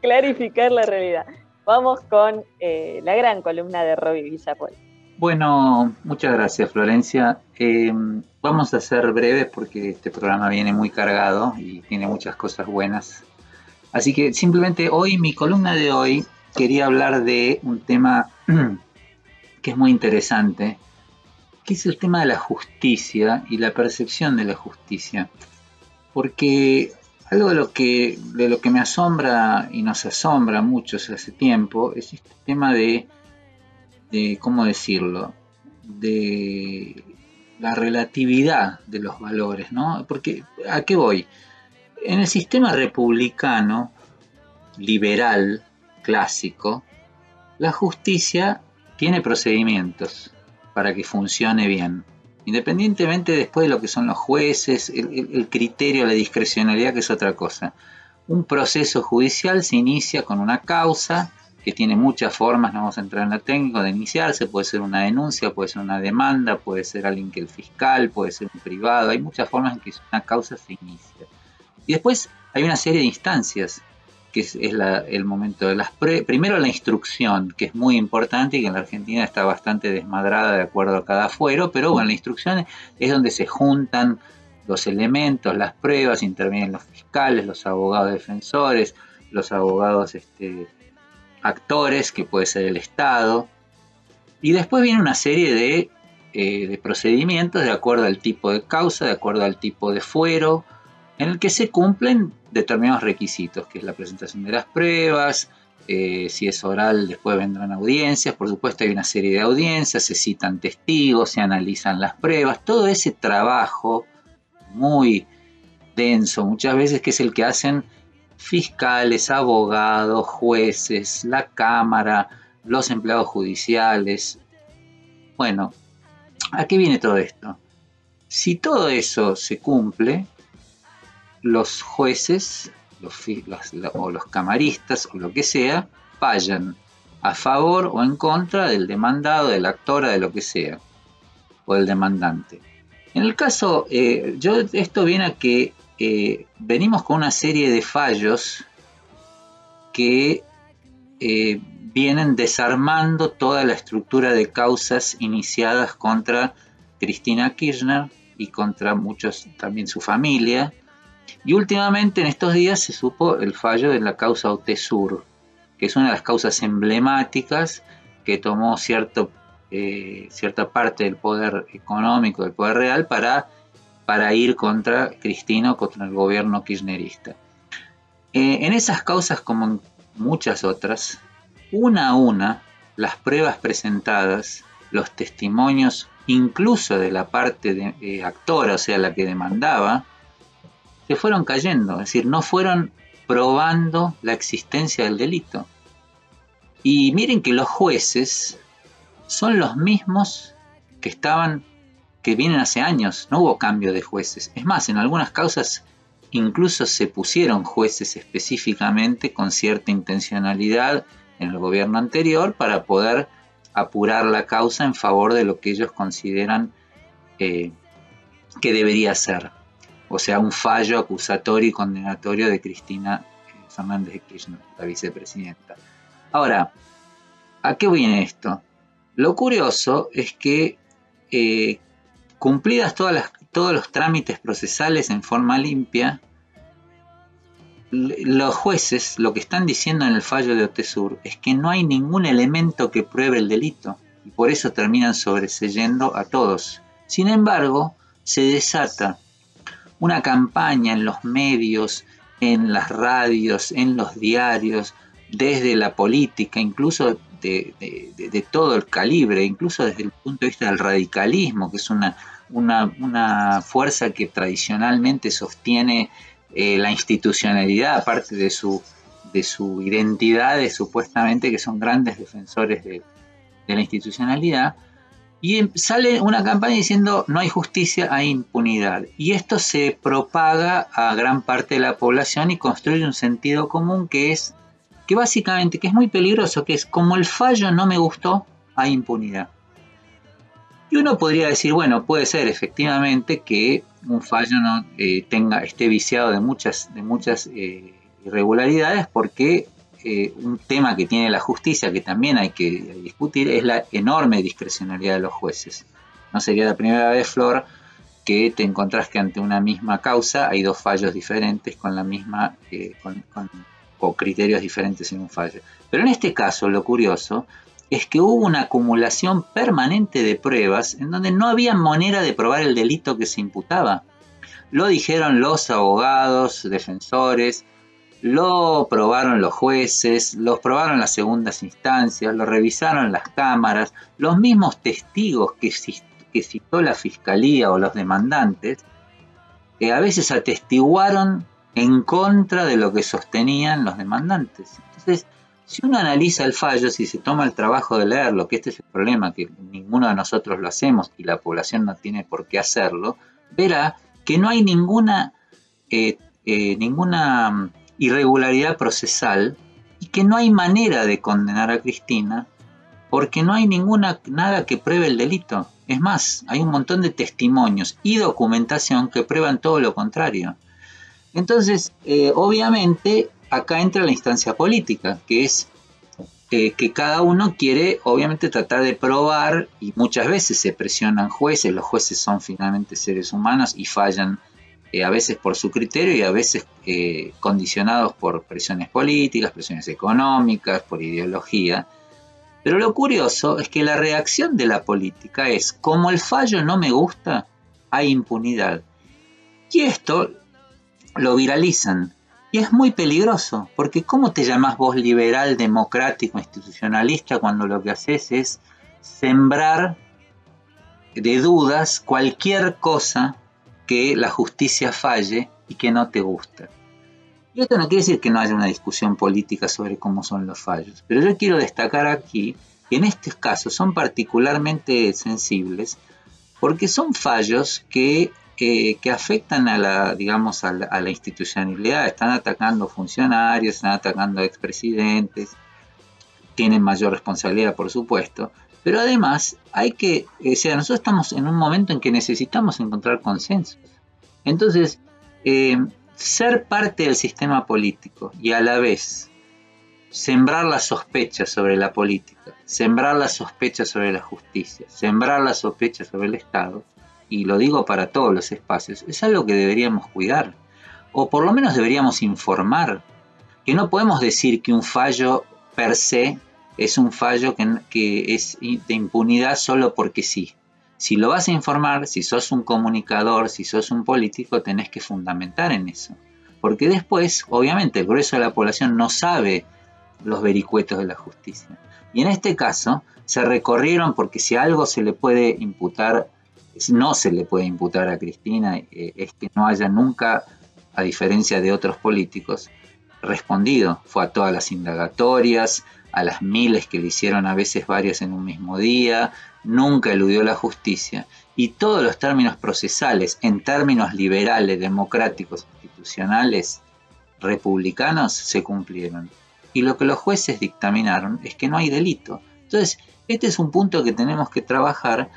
clarificar la realidad. Vamos con eh, la gran columna de Robbie Villapol.
Bueno, muchas gracias Florencia. Eh, vamos a ser breves porque este programa viene muy cargado y tiene muchas cosas buenas Así que simplemente hoy, mi columna de hoy, quería hablar de un tema que es muy interesante, que es el tema de la justicia y la percepción de la justicia. Porque algo de lo que, de lo que me asombra y nos asombra mucho hace tiempo es este tema de, de, ¿cómo decirlo?, de la relatividad de los valores, ¿no? Porque, ¿a qué voy? En el sistema republicano, liberal, clásico, la justicia tiene procedimientos para que funcione bien. Independientemente después de lo que son los jueces, el, criterio, la discrecionalidad, que es otra cosa. Un proceso judicial se inicia con una causa que tiene muchas formas, no vamos a entrar en la técnica de iniciarse, puede ser una denuncia, puede ser una demanda, puede ser alguien que el fiscal, puede ser un privado, hay muchas formas en que una causa se inicia. Y después hay una serie de instancias, que es, el momento de las primero la instrucción, que es muy importante y que en la Argentina está bastante desmadrada de acuerdo a cada fuero, pero bueno, la instrucción es donde se juntan los elementos, las pruebas, intervienen los fiscales, los abogados defensores, los abogados este, actores, que puede ser el Estado, y después viene una serie de, eh, de procedimientos de acuerdo al tipo de causa, de acuerdo al tipo de fuero, en el que se cumplen determinados requisitos, que es la presentación de las pruebas, eh, si es oral después vendrán audiencias, por supuesto hay una serie de audiencias, se citan testigos, se analizan las pruebas, todo ese trabajo muy denso muchas veces que es el que hacen fiscales, abogados, jueces, la Cámara, los empleados judiciales. Bueno, ¿a qué viene todo esto? Si todo eso se cumple, los jueces o los camaristas o lo que sea fallan a favor o en contra del demandado, de la actora, de lo que sea, o del demandante. En el caso, eh, yo esto viene a que eh, venimos con una serie de fallos que eh, vienen desarmando toda la estructura de causas iniciadas contra Cristina Kirchner y contra muchos, también su familia. Y últimamente en estos días se supo el fallo de la causa Otesur, que es una de las causas emblemáticas que tomó cierto, eh, cierta parte del poder económico, del poder real, para, para ir contra Cristina o contra el gobierno kirchnerista. Eh, en esas causas, como en muchas otras, una a una, las pruebas presentadas, los testimonios, incluso de la parte de, eh, actora, o sea, la que demandaba, se fueron cayendo, es decir, no fueron probando la existencia del delito. Y miren que los jueces son los mismos que estaban, que vienen hace años, no hubo cambio de jueces. Es más, en algunas causas incluso se pusieron jueces específicamente con cierta intencionalidad en el gobierno anterior para poder apurar la causa en favor de lo que ellos consideran eh, que debería ser o sea, un fallo acusatorio y condenatorio de Cristina eh, Fernández de Kirchner, la vicepresidenta. Ahora, ¿a qué viene esto? Lo curioso es que eh, cumplidas todas todos los trámites procesales en forma limpia, los jueces lo que están diciendo en el fallo de Otesur es que no hay ningún elemento que pruebe el delito y por eso terminan sobreseyendo a todos. Sin embargo, se desata una campaña en los medios, en las radios, en los diarios, desde la política, incluso de, todo el calibre, incluso desde el punto de vista del radicalismo, que es una, una, fuerza que tradicionalmente sostiene eh, la institucionalidad, aparte de su, de su identidad, supuestamente que son grandes defensores de, de la institucionalidad, y em, sale una campaña diciendo no hay justicia, hay impunidad. Y esto se propaga a gran parte de la población y construye un sentido común que es, que básicamente, que es muy peligroso, que es como el fallo no me gustó, hay impunidad. Y uno podría decir, bueno, puede ser efectivamente que un fallo no eh, tenga, esté viciado de muchas, de muchas eh, irregularidades porque eh, un tema que tiene la justicia que también hay que discutir es la enorme discrecionalidad de los jueces. No sería la primera vez, Flor, que te encontrás que ante una misma causa hay dos fallos diferentes con la misma eh, o criterios diferentes en un fallo. Pero en este caso, lo curioso es que hubo una acumulación permanente de pruebas en donde no había manera de probar el delito que se imputaba. Lo dijeron los abogados, defensores, lo probaron los jueces, lo probaron las segundas instancias, lo revisaron las cámaras, los mismos testigos que, citó la fiscalía o los demandantes, que a veces atestiguaron en contra de lo que sostenían los demandantes. Entonces, si uno analiza el fallo, si se toma el trabajo de leerlo, que este es el problema, que ninguno de nosotros lo hacemos y la población no tiene por qué hacerlo, verá que no hay ninguna, eh, eh, ninguna irregularidad procesal y que no hay manera de condenar a Cristina porque no hay ninguna nada que pruebe el delito. Es más, hay un montón de testimonios y documentación que prueban todo lo contrario. Entonces, eh, obviamente, acá entra la instancia política, que es eh, que cada uno quiere, obviamente, tratar de probar y muchas veces se presionan jueces, los jueces son finalmente seres humanos y fallan eh, a veces por su criterio y a veces eh, condicionados por presiones políticas, presiones económicas, por ideología. Pero lo curioso es que la reacción de la política es, como el fallo no me gusta, hay impunidad. Y esto lo viralizan. Y es muy peligroso, porque ¿cómo te llamas vos liberal, democrático, institucionalista cuando lo que haces es sembrar de dudas cualquier cosa que la justicia falle y que no te gusta. Y esto no quiere decir que no haya una discusión política sobre cómo son los fallos, pero yo quiero destacar aquí que en estos casos son particularmente sensibles porque son fallos que, eh, que afectan a la, digamos, a la, institucionalidad, están atacando funcionarios, están atacando expresidentes, tienen mayor responsabilidad, por supuesto, pero además hay que, o sea, nosotros estamos en un momento en que necesitamos encontrar consensos. Entonces, eh, ser parte del sistema político y a la vez sembrar la sospecha sobre la política, sembrar la sospecha sobre la justicia, sembrar la sospecha sobre el Estado, y lo digo para todos los espacios, es algo que deberíamos cuidar, o por lo menos deberíamos informar, que no podemos decir que un fallo per se es un fallo que, que es de impunidad solo porque sí. Si lo vas a informar, si sos un comunicador, si sos un político, tenés que fundamentar en eso. Porque después, obviamente, el grueso de la población no sabe los vericuetos de la justicia. Y en este caso se recorrieron porque si algo se le puede imputar, no se le puede imputar a Cristina, eh, es que no haya nunca, a diferencia de otros políticos, respondido. Fue a todas las indagatorias, a las miles que le hicieron a veces varias en un mismo día, nunca eludió la justicia y todos los términos procesales en términos liberales, democráticos, institucionales, republicanos se cumplieron y lo que los jueces dictaminaron es que no hay delito. Entonces, este es un punto que tenemos que trabajar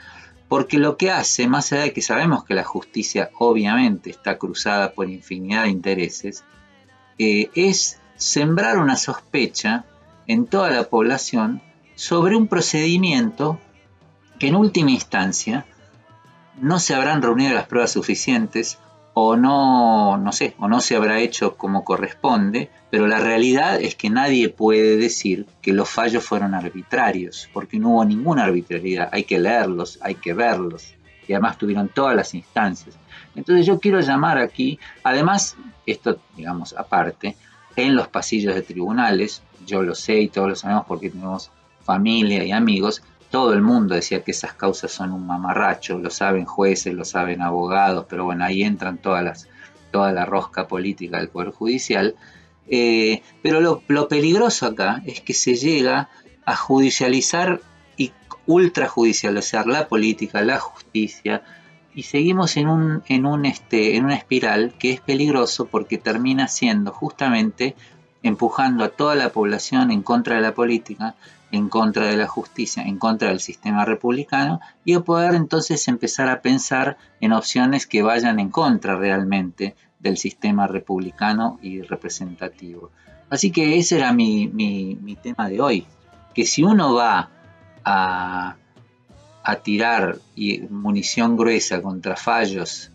porque lo que hace, más allá de que sabemos que la justicia obviamente está cruzada por infinidad de intereses, eh, es sembrar una sospecha en toda la población sobre un procedimiento que en última instancia no se habrán reunido las pruebas suficientes o no, no sé, o no se habrá hecho como corresponde, pero la realidad es que nadie puede decir que los fallos fueron arbitrarios, porque no hubo ninguna arbitrariedad, hay que leerlos, hay que verlos, y además tuvieron todas las instancias. Entonces yo quiero llamar aquí, además, esto digamos aparte, en los pasillos de tribunales, yo lo sé y todos lo sabemos porque tenemos familia y amigos, todo el mundo decía que esas causas son un mamarracho, lo saben jueces, lo saben abogados, pero bueno, ahí entran todas las, toda la rosca política del Poder Judicial. Eh, pero lo, peligroso acá es que se llega a judicializar y ultrajudicializar la política, la justicia, y seguimos en, un, en, un, este, en una espiral que es peligroso porque termina siendo justamente empujando a toda la población en contra de la política, en contra de la justicia, en contra del sistema republicano y a poder entonces empezar a pensar en opciones que vayan en contra realmente del sistema republicano y representativo. Así que ese era mi, tema de hoy, que si uno va a, a tirar munición gruesa contra fallos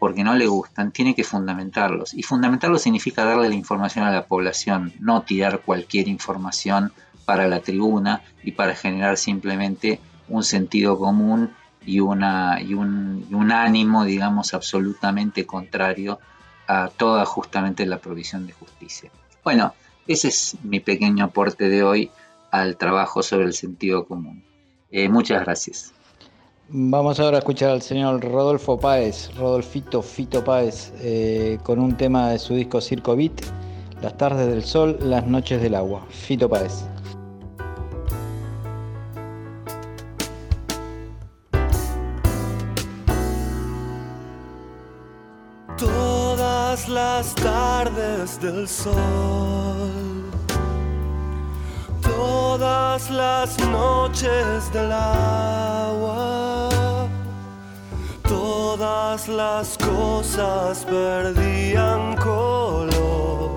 porque no le gustan, tiene que fundamentarlos. Y fundamentarlos significa darle la información a la población, no tirar cualquier información para la tribuna y para generar simplemente un sentido común y, una, y, un, ánimo, digamos, absolutamente contrario a toda justamente la provisión de justicia. Bueno, ese es mi pequeño aporte de hoy al trabajo sobre el sentido común. Eh, muchas gracias.
Vamos ahora a escuchar al señor Rodolfo Páez, Rodolfito Fito Páez, eh, con un tema de su disco Circo Beat, Las tardes del sol, las noches del agua. Fito Páez.
las tardes del sol, todas las noches del agua, todas las cosas perdían color,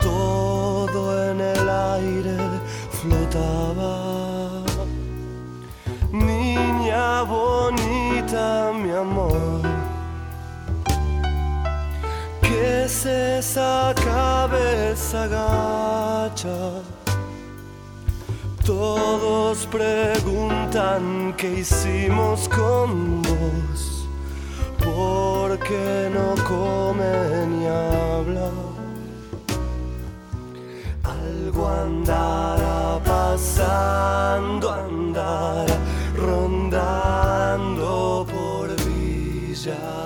todo en el aire flotaba. Niña bonita, mi amor es esa cabeza gacha? Todos preguntan qué hicimos con vos, por qué no come ni habla. Algo andará pasando, andará rondando por Villa.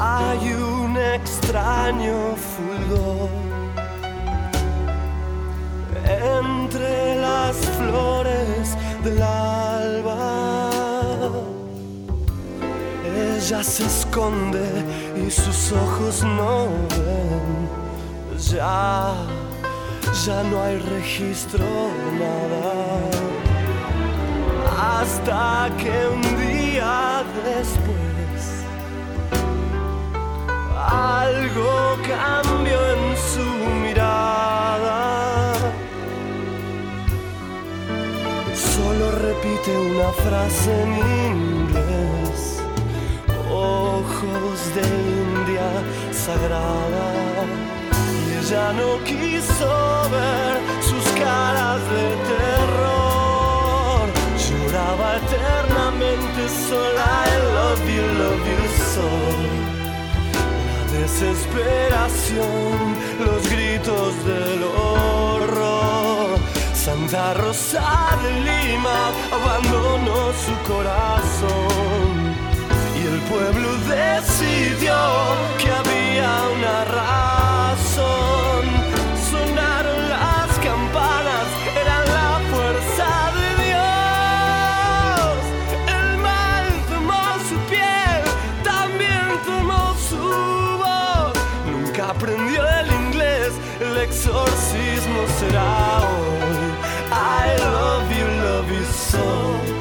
hay un extraño fulgor entre las flores del alba. Ella se esconde y sus ojos no ven. Ya, ya no hay registro, nada. Hasta que un día después algo cambió en su mirada. Solo repite una frase en inglés, ojos de India sagrada. Y ella no quiso ver sus caras de terror, lloraba eternamente sola. I love you, love you so. Desesperación, los gritos del horror. Santa Rosa de Lima abandonó su corazón y el pueblo decidió que había una razón. Será. I love you, love you so.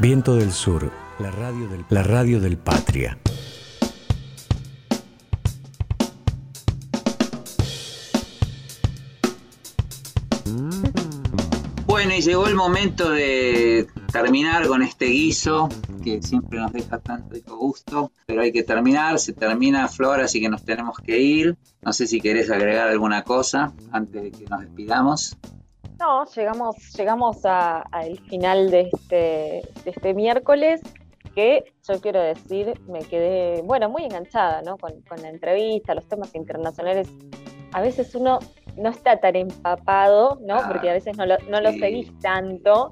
Viento del Sur, la radio del, Patria.
Bueno, y llegó el momento de terminar con este guiso que siempre nos deja tanto rico gusto, pero hay que terminar, se termina Flor, así que nos tenemos que ir. No sé si querés agregar alguna cosa antes de que nos despidamos.
No, llegamos, llegamos a- al final de este, de este miércoles, que yo quiero decir, me quedé, bueno, muy enganchada, ¿no? Con, con la entrevista, los temas internacionales. A veces uno no está tan empapado, ¿no?
Ah,
Porque a veces no lo, no lo seguís tanto.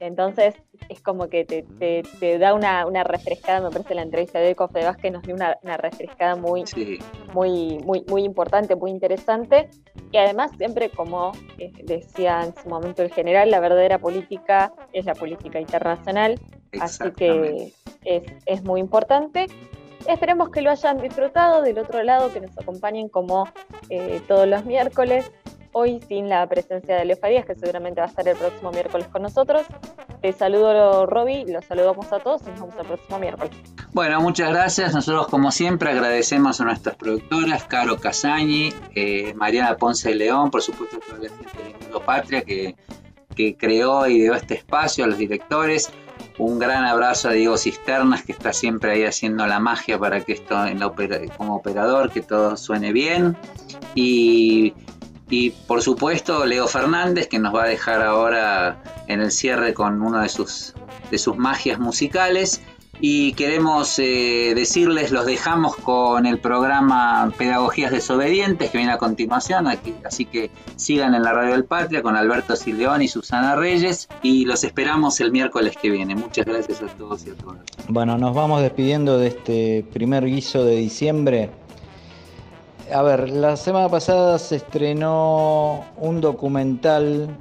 Entonces es como que te, te- te da una, una refrescada, me parece la entrevista de Eco de Vázquez nos dio una, una refrescada muy,
Sí,
muy, muy, muy importante, muy interesante. Y además, siempre, como eh, decía en su momento el general, la verdadera política es la política internacional. Así que es, es muy importante. Esperemos que lo hayan disfrutado. Del otro lado, que nos acompañen como eh, todos los miércoles. Hoy sin la presencia de Leo Farías, que seguramente va a estar el próximo miércoles con nosotros. Te saludo, Roby, los saludamos a todos y nos vemos el próximo miércoles.
Bueno, muchas gracias. Nosotros, como siempre, agradecemos a nuestras productoras, Caro Casañi, eh, Mariana Ponce de León, por supuesto, toda la gente de Mundo Patria que, que creó y dio este espacio, a los directores, un gran abrazo a Diego Cisternas, que está siempre ahí haciendo la magia para que esto, en como operador, que todo suene bien. Y, y, por supuesto, Leo Fernández, que nos va a dejar ahora en el cierre con una de sus, de sus magias musicales y queremos eh, decirles, los dejamos con el programa Pedagogías Desobedientes que viene a continuación, así que sigan en la Radio del Patria con Alberto Sildeón y Susana Reyes y los esperamos el miércoles que viene. Muchas gracias a todos y a todas.
Bueno, nos vamos despidiendo de este primer guiso de diciembre. A ver, la semana pasada se estrenó un documental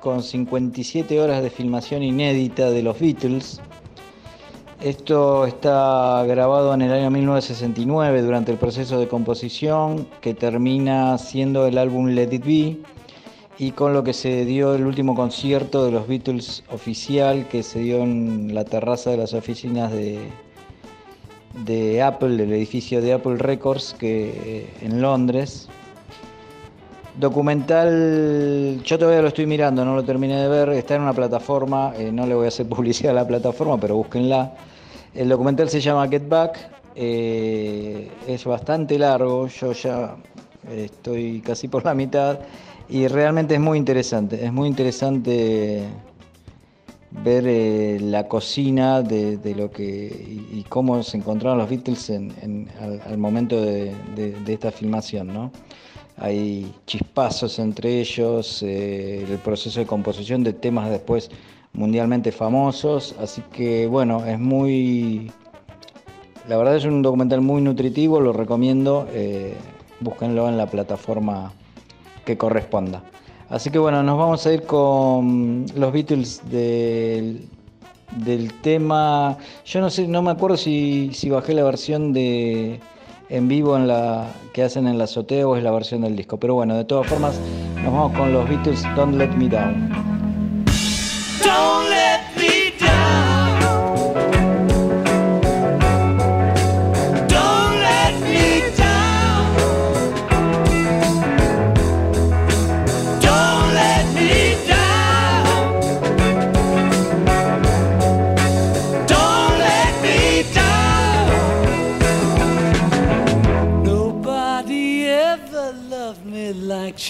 con 57 horas de filmación inédita de los Beatles. Esto está grabado en el año 1969 durante el proceso de composición que termina siendo el álbum Let It Be y con lo que se dio el último concierto de los Beatles oficial que se dio en la terraza de las oficinas de, de Apple, del edificio de Apple Records que, en Londres. Documental, yo todavía lo estoy mirando, no lo terminé de ver, está en una plataforma, eh, no le voy a hacer publicidad a la plataforma, pero búsquenla el documental se llama Get Back, eh, es bastante largo, yo ya estoy casi por la mitad y realmente es muy interesante, es muy interesante ver eh, la cocina de, lo que y, cómo se encontraron los Beatles al, momento de, esta filmación, ¿no? Hay chispazos entre ellos, eh, el proceso de composición de temas después mundialmente famosos, así que bueno, es muy... La verdad es un documental muy nutritivo, lo recomiendo, eh, búsquenlo en la plataforma que corresponda. Así que bueno, nos vamos a ir con los Beatles del, del tema. Yo no sé, no me acuerdo si, si, bajé la versión de en vivo en la que hacen en la azotea o es la versión del disco. Pero bueno, de todas formas, nos vamos con los Beatles Don't Let Me Down.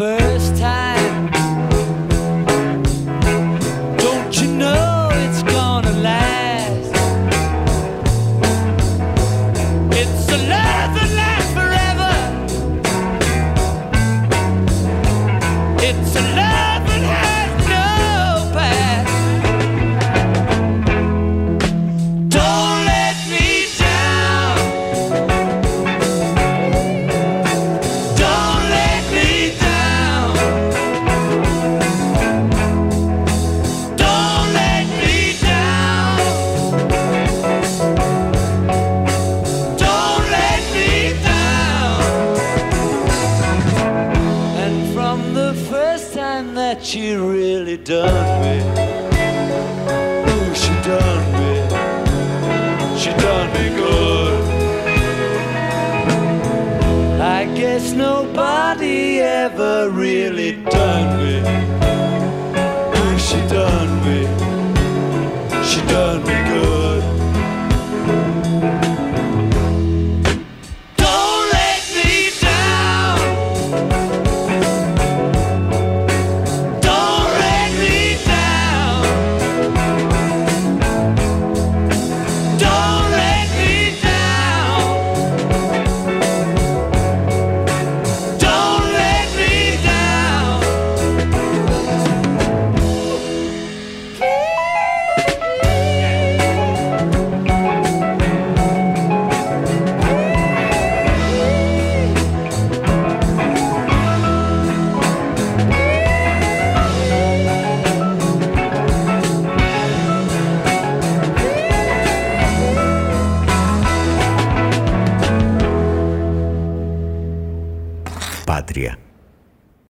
first